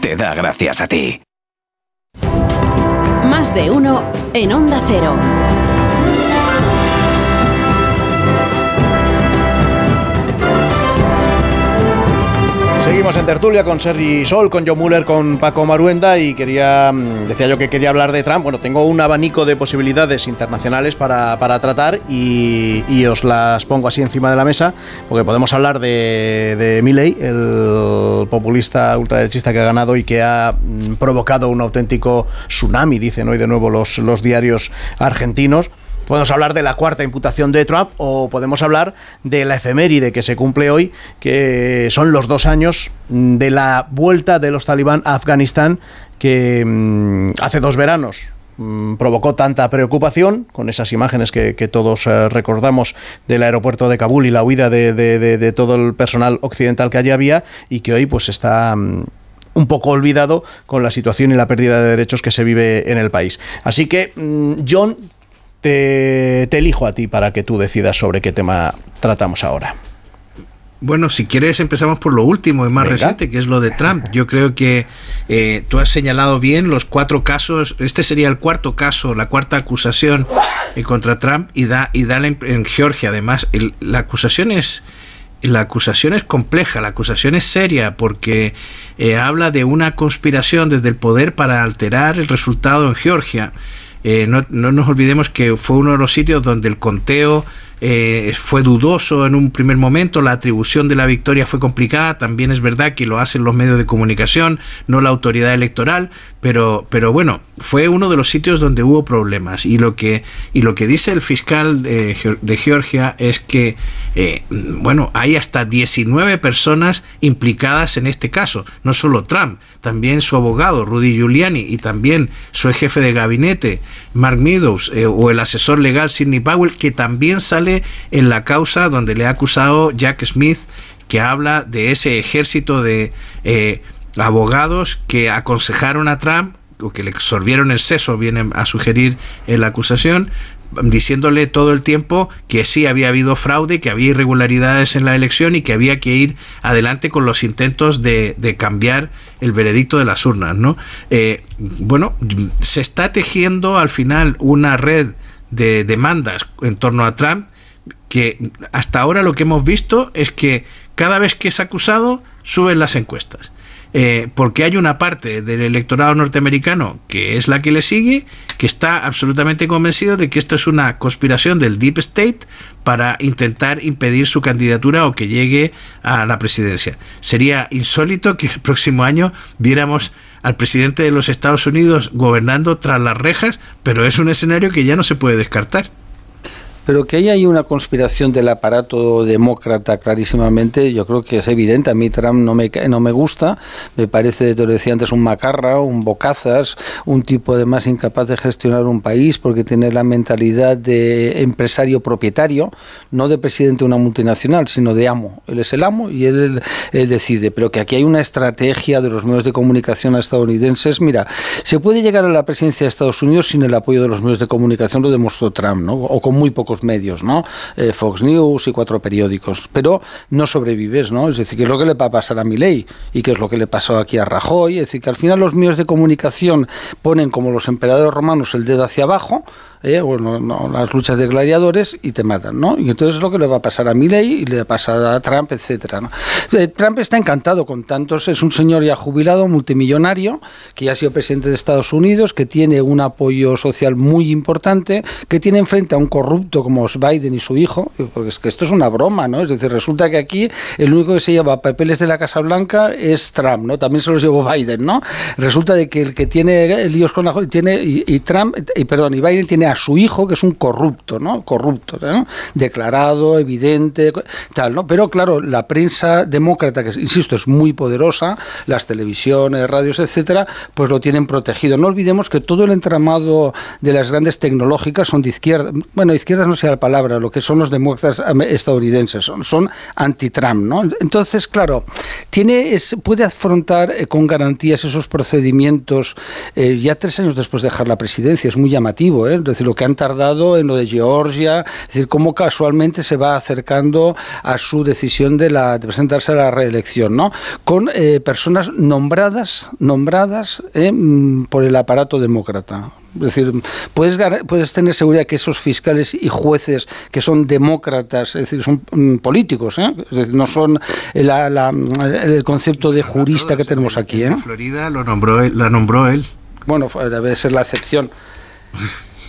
Te da gracias a ti.
Más de uno en Onda Cero.
Seguimos en tertulia con Sergi Sol, con Joe Muller, con Paco Maruenda y quería, mm, decía yo que quería hablar de Trump. Bueno, tengo un abanico de posibilidades internacionales para, para tratar y, os las pongo así encima de la mesa, porque podemos hablar de, de Milley, el populista ultraderechista que ha ganado y que ha mm, provocado un auténtico tsunami, dicen hoy de nuevo los, los diarios argentinos. Podemos hablar de la cuarta imputación de Trump o podemos hablar de la efeméride que se cumple hoy, que son los dos años de la vuelta de los talibán a Afganistán, que mmm, hace dos veranos mmm, provocó tanta preocupación con esas imágenes que, todos eh, recordamos del aeropuerto de Kabul y la huida de, de, todo el personal occidental que allí había y que hoy pues está... Mmm, un poco olvidado con la situación y la pérdida de derechos que se vive en el país. Así que, mm, John, te, te, elijo a ti para que tú decidas sobre qué tema tratamos ahora.
Bueno, si quieres empezamos por lo último y más Venga. reciente, que es lo de Trump. Yo creo que eh, tú has señalado bien los cuatro casos. Este sería el cuarto caso, la cuarta acusación eh, contra Trump y da y da en, en Georgia. Además, el, la acusación es la acusación es compleja, la acusación es seria porque eh, habla de una conspiración desde el poder para alterar el resultado en Georgia. Eh, no, no, nos olvidemos que fue uno de los sitios donde el conteo eh, fue dudoso en un primer momento, la atribución de la victoria fue complicada, también es verdad que lo hacen los medios de comunicación, no la autoridad electoral, pero, pero bueno, fue uno de los sitios donde hubo problemas. Y lo que, y lo que dice el fiscal de, Georgia es que, eh, bueno, hay hasta 19 personas implicadas en este caso, no solo Trump, también su abogado Rudy Giuliani y también su jefe de gabinete Mark Meadows eh, o el asesor legal Sidney Powell, que también sale en la causa donde le ha acusado Jack Smith, que habla de ese ejército de eh, abogados que aconsejaron a Trump o que le absorbieron el seso, viene a sugerir en la acusación, diciéndole todo el tiempo que sí había habido fraude, que había irregularidades en la elección y que había que ir adelante con los intentos de, cambiar el veredicto de las urnas. ¿no? Eh, bueno, se está tejiendo al final una red de demandas en torno a Trump que hasta ahora lo que hemos visto es que cada vez que es acusado suben las encuestas eh, porque hay una parte del electorado norteamericano que es la que le sigue, que está absolutamente convencido de que esto es una conspiración del Deep State para intentar impedir su candidatura o que llegue a la presidencia. Sería insólito que el próximo año viéramos al presidente de los Estados Unidos gobernando tras las rejas, pero es un escenario que ya no se puede descartar.
Pero que ahí una conspiración del aparato demócrata clarísimamente, yo creo que es evidente. A mí Trump no me, no me gusta, me parece, te lo decía antes, un macarra, un bocazas, un tipo además incapaz de gestionar un país porque tiene la mentalidad de empresario propietario, no de presidente de una multinacional, sino de amo. Él es el amo y él, él decide. Pero que aquí hay una estrategia de los medios de comunicación estadounidenses. Mira, se puede llegar a la presidencia de Estados Unidos sin el apoyo de los medios de comunicación, lo demostró Trump, ¿no? O con muy pocos medios, ¿no? Eh, Fox News y cuatro periódicos. Pero no sobrevives, ¿no? Es decir, que es lo que le va a pasar a Milei y que es lo que le pasó aquí a Rajoy. Es decir, que al final los medios de comunicación ponen como los emperadores romanos el dedo hacia abajo ¿eh? bueno, no, las luchas de gladiadores y te matan, ¿no? Y entonces es lo que le va a pasar a Milley y le va a pasar a Trump, etcétera. Eh, Trump está encantado con tantos, es un señor ya jubilado, multimillonario, que ya ha sido presidente de Estados Unidos, que tiene un apoyo social muy importante, que tiene enfrente a un corrupto como Biden y su hijo, porque es que esto es una broma, ¿no? Es decir, resulta que aquí el único que se lleva papeles de la Casa Blanca es Trump, ¿no? También se los llevó Biden, ¿no? Resulta de que el que tiene líos con la tiene y, y Trump y perdón, y Biden tiene a su hijo, que es un corrupto, ¿no? Corrupto, ¿no? Declarado, evidente, tal, ¿no? Pero claro, la prensa demócrata, que insisto, es muy poderosa, las televisiones, radios, etcétera, pues lo tienen protegido. No olvidemos que todo el entramado de las grandes tecnológicas son de izquierda, bueno, izquierdas no sea la palabra, lo que son los demócratas estadounidenses, son, son anti-Trump, ¿no? Entonces, claro, tiene, puede afrontar eh, con garantías esos procedimientos eh, ya tres años después de dejar la presidencia, es muy llamativo, ¿eh? Es decir, lo que han tardado en lo de Georgia, es decir, cómo casualmente se va acercando a su decisión de, la, de presentarse a la reelección, ¿no? Con eh, personas nombradas, nombradas eh, mm, por el aparato demócrata. Es decir, puedes, puedes tener seguridad que esos fiscales y jueces que son demócratas, es decir, son mm, políticos, ¿eh? es decir, no son la, la, el concepto de jurista que tenemos aquí. ¿eh?
Florida lo nombró él, la nombró él.
Bueno, debe ser la excepción.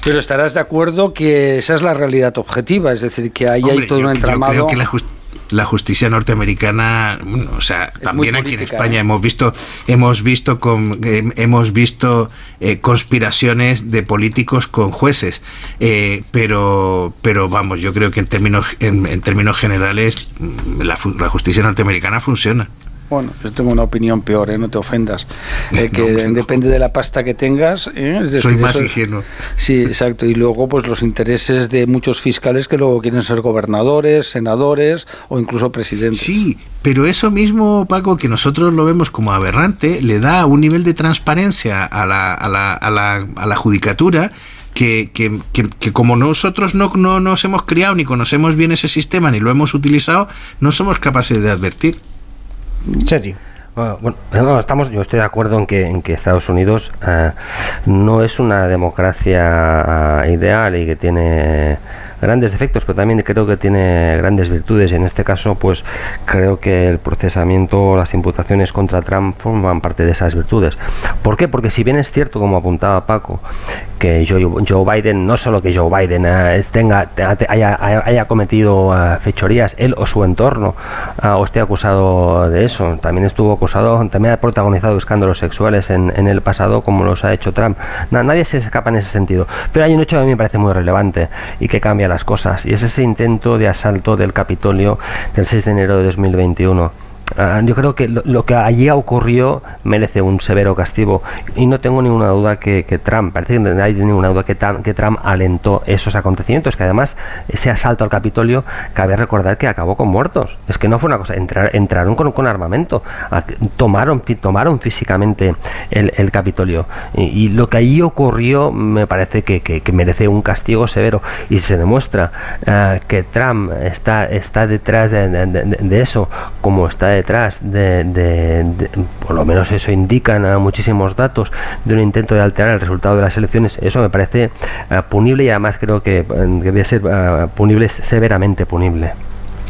Pero estarás de acuerdo que esa es la realidad objetiva, es decir, que ahí hay todo un entramado.
Yo creo que la, justicia norteamericana, o sea, también aquí en España ¿eh? hemos visto, hemos visto, con, eh, hemos visto eh, conspiraciones de políticos con jueces, pero, pero vamos, yo creo que en términos, en, términos generales mm, la, la justicia norteamericana funciona.
Bueno, yo tengo una opinión peor, ¿eh? no te ofendas. Eh, que depende de la pasta que tengas. ¿eh?
Soy más ingenuo.
Sí, exacto. Y luego, pues los intereses de muchos fiscales que luego quieren ser gobernadores, senadores o incluso presidentes.
Sí, pero eso mismo, Paco, que nosotros lo vemos como aberrante, le da un nivel de transparencia a la, a la, a la, a la judicatura. Que, que, que, como nosotros no, no nos hemos criado ni conocemos bien ese sistema ni lo hemos utilizado, no somos capaces de advertir.
Sergio.
Bueno, estamos, yo estoy de acuerdo en que, en que Estados Unidos eh, no es una democracia eh, ideal y que tiene grandes defectos, pero también creo que tiene grandes virtudes. Y en este caso, pues creo que el procesamiento, las imputaciones contra Trump forman parte de esas virtudes. ¿Por qué? Porque si bien es cierto, como apuntaba Paco, que Joe, Biden, no solo que Joe Biden eh, tenga, haya, cometido eh, fechorías, él o su entorno, eh, o esté acusado de eso, también estuvo acusado, también ha protagonizado escándalos sexuales en, en el pasado, como los ha hecho Trump. nadie se escapa en ese sentido. Pero hay un hecho que a mí me parece muy relevante y que cambia las cosas, y es ese intento de asalto del Capitolio del 6 de enero de 2021 Ah, yo creo que lo, que allí ocurrió merece un severo castigo. Y no tengo ninguna duda que, Trump, parece que no hay ninguna duda que, que, Trump alentó esos acontecimientos, que además ese asalto al Capitolio, cabe recordar que acabó con muertos. Es que no fue una cosa, entraron con, con armamento, tomaron, tomaron físicamente el, Capitolio. Y, lo que allí ocurrió me parece que, merece un castigo severo. Y se demuestra ah, que Trump está, está detrás de, de eso, como está detrás de, por lo menos eso indican a muchísimos datos, de un intento de alterar el resultado de las elecciones, eso me parece eh, punible y además creo que eh, debe ser uh, punible, severamente punible.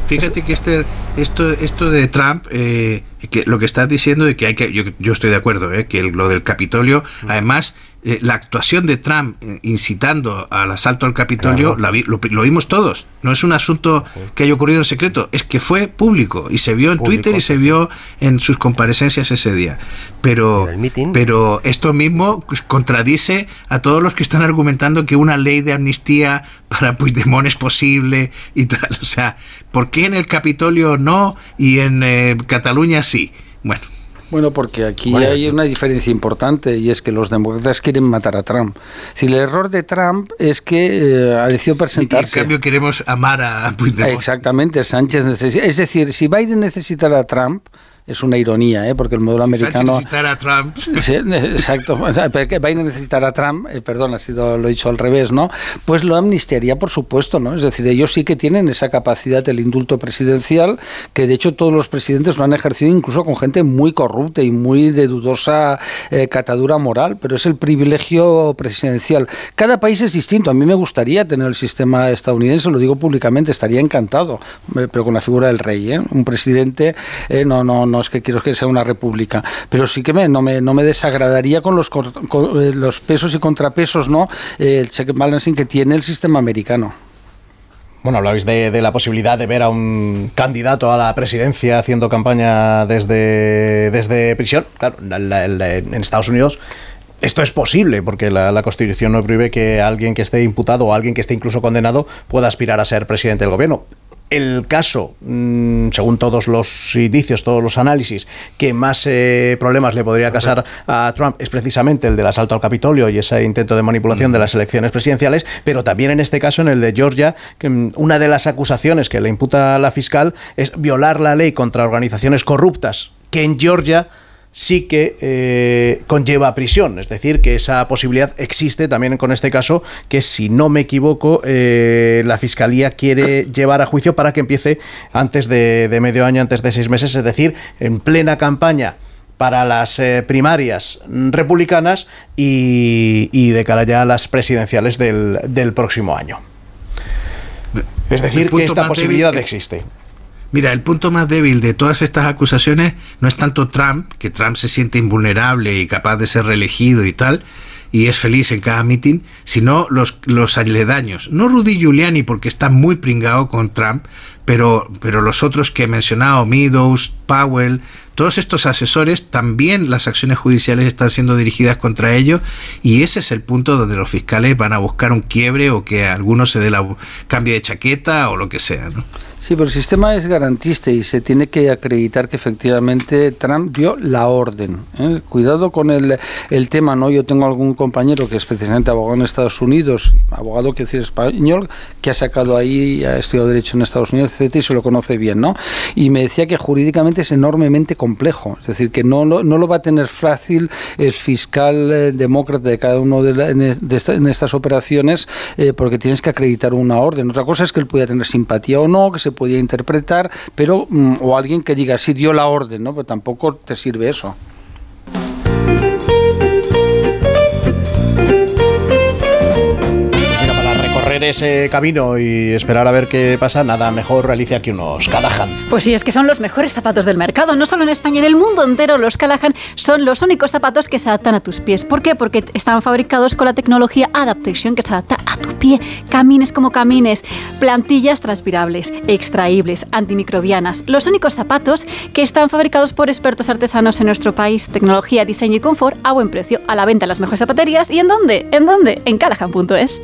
Fíjate que este, esto, esto de Trump, que lo que estás diciendo de que hay que, yo, yo estoy de acuerdo, que lo del Capitolio, además eh, la actuación de Trump eh, incitando al asalto al Capitolio lo, vimos todos. No es un asunto que haya ocurrido en secreto, es que fue público y se vio en Twitter y se vio en sus comparecencias ese día. Pero, pero esto mismo contradice a todos los que están argumentando que una ley de amnistía para Puigdemont es posible y tal. O sea, ¿por qué en el Capitolio no y en eh, Cataluña sí? Bueno.
Bueno, porque aquí hay una diferencia importante y es que los demócratas quieren matar a Trump. Si el error de Trump es que eh, ha decidido presentarse.
Y en cambio queremos amar a Puigdemont.
Exactamente, Sánchez necesita. Es decir, si Biden necesitara a Trump, es una ironía, ¿eh? porque el modelo americano.
necesitar a Trump.
Sí, exacto. Biden necesitar a Trump, eh, perdón, ha sido lo he dicho al revés, ¿no? Pues lo amnistiaría, por supuesto, ¿no? Es decir, ellos sí que tienen esa capacidad del indulto presidencial, que de hecho todos los presidentes lo han ejercido incluso con gente muy corrupta y muy de dudosa eh, catadura moral, pero es el privilegio presidencial. Cada país es distinto. A mí me gustaría tener el sistema estadounidense, lo digo públicamente, estaría encantado, eh, pero con la figura del rey, ¿eh? Un presidente, no, no, no no es que quiero que sea una república, pero sí que me, no, me, no me desagradaría con los, eh, los pesos y contrapesos, ¿no? Eh, el check and balancing que tiene el sistema americano.
Bueno, hablabais de, de, la posibilidad de ver a un candidato a la presidencia haciendo campaña desde, desde prisión. Claro, en Estados Unidos esto es posible porque la, la, Constitución no prohíbe que alguien que esté imputado o alguien que esté incluso condenado pueda aspirar a ser presidente del gobierno el caso, mm, según todos los indicios, todos los análisis, que más eh, problemas le podría casar a Trump es precisamente el del asalto al Capitolio y ese intento de manipulación de las elecciones presidenciales, pero también en este caso, en el de Georgia, que mm, una de las acusaciones que le imputa la fiscal es violar la ley contra organizaciones corruptas, que en Georgia sí que eh, conlleva prisión. Es decir, que esa posibilidad existe también con este caso, que si no me equivoco, eh, la Fiscalía quiere llevar a juicio para que empiece antes de, medio año, antes de seis meses, es decir, en plena campaña para las eh, primarias republicanas y, de cara ya a las presidenciales del, del próximo año. Es decir, que esta posibilidad existe.
Mira, el punto más débil de todas estas acusaciones no es tanto Trump, que Trump se siente invulnerable y capaz de ser reelegido y tal, y es feliz en cada meeting, sino los, los aledaños. No Rudy Giuliani, porque está muy pringado con Trump, pero, pero los otros que he mencionado, Meadows, Powell, todos estos asesores, también las acciones judiciales están siendo dirigidas contra ellos y ese es el punto donde los fiscales van a buscar un quiebre o que alguno se dé la cambio de chaqueta o lo que sea. ¿no?
Sí, pero el sistema es garantista y se tiene que acreditar que efectivamente Trump dio la orden. ¿eh? Cuidado con el, el, tema, ¿no? Yo tengo algún compañero que es precisamente abogado en Estados Unidos, abogado que decir español, que ha sacado ahí, ha estudiado Derecho en Estados Unidos, etcétera, y se lo conoce bien, ¿no? Y me decía que jurídicamente es enormemente complejo, es decir, que no, no, lo va a tener fácil el fiscal eh, demócrata de cada uno de, en, estas operaciones, eh, porque tienes que acreditar una orden. Otra cosa es que él pueda tener simpatía o no, que se podía interpretar, pero mm, o alguien que diga sí dio la orden, ¿no? Pero tampoco te sirve eso.
Ese camino y esperar a ver qué pasa, nada mejor realice aquí unos Callahan.
Pues sí, es que son los mejores zapatos del mercado, no solo en España, en el mundo entero los Callahan son los únicos zapatos que se adaptan a tus pies. ¿Por qué? Porque están fabricados con la tecnología Adaptation que se adapta a tu pie, camines como camines, plantillas transpirables, extraíbles, antimicrobianas, los únicos zapatos que están fabricados por expertos artesanos en nuestro país, tecnología, diseño y confort a buen precio, a la venta en las mejores zapaterías y en dónde, en dónde, en callahan.es.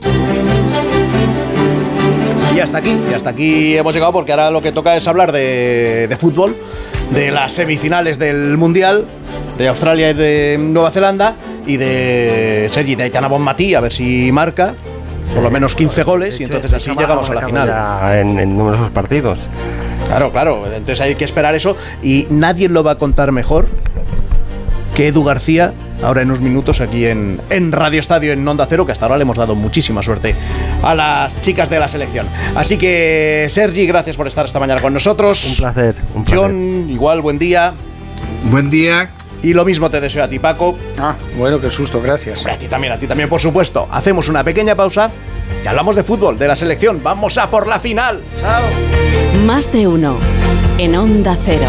Y hasta aquí, y hasta aquí hemos llegado porque ahora lo que toca es hablar de, fútbol, de las semifinales del Mundial, de Australia y de Nueva Zelanda, y de Sergi de Aitana Bonmatí, a ver si marca por lo menos 15 goles, y entonces así llegamos a la final.
En, en numerosos partidos.
Claro, claro, entonces hay que esperar eso, y nadie lo va a contar mejor que Edu García ahora en unos minutos aquí en, en Radio Estadio en Onda Cero, que hasta ahora le hemos dado muchísima suerte a las chicas de la selección. Así que, Sergi, gracias por estar esta mañana con nosotros.
Un placer. Un
placer. John, igual, buen día.
Buen día.
Y lo mismo te deseo a ti, Paco.
Ah, bueno, qué susto, gracias.
A ti también, a ti también, por supuesto. Hacemos una pequeña pausa y hablamos de fútbol, de la selección. Vamos a por la final. Chao.
Más de uno en Onda Cero.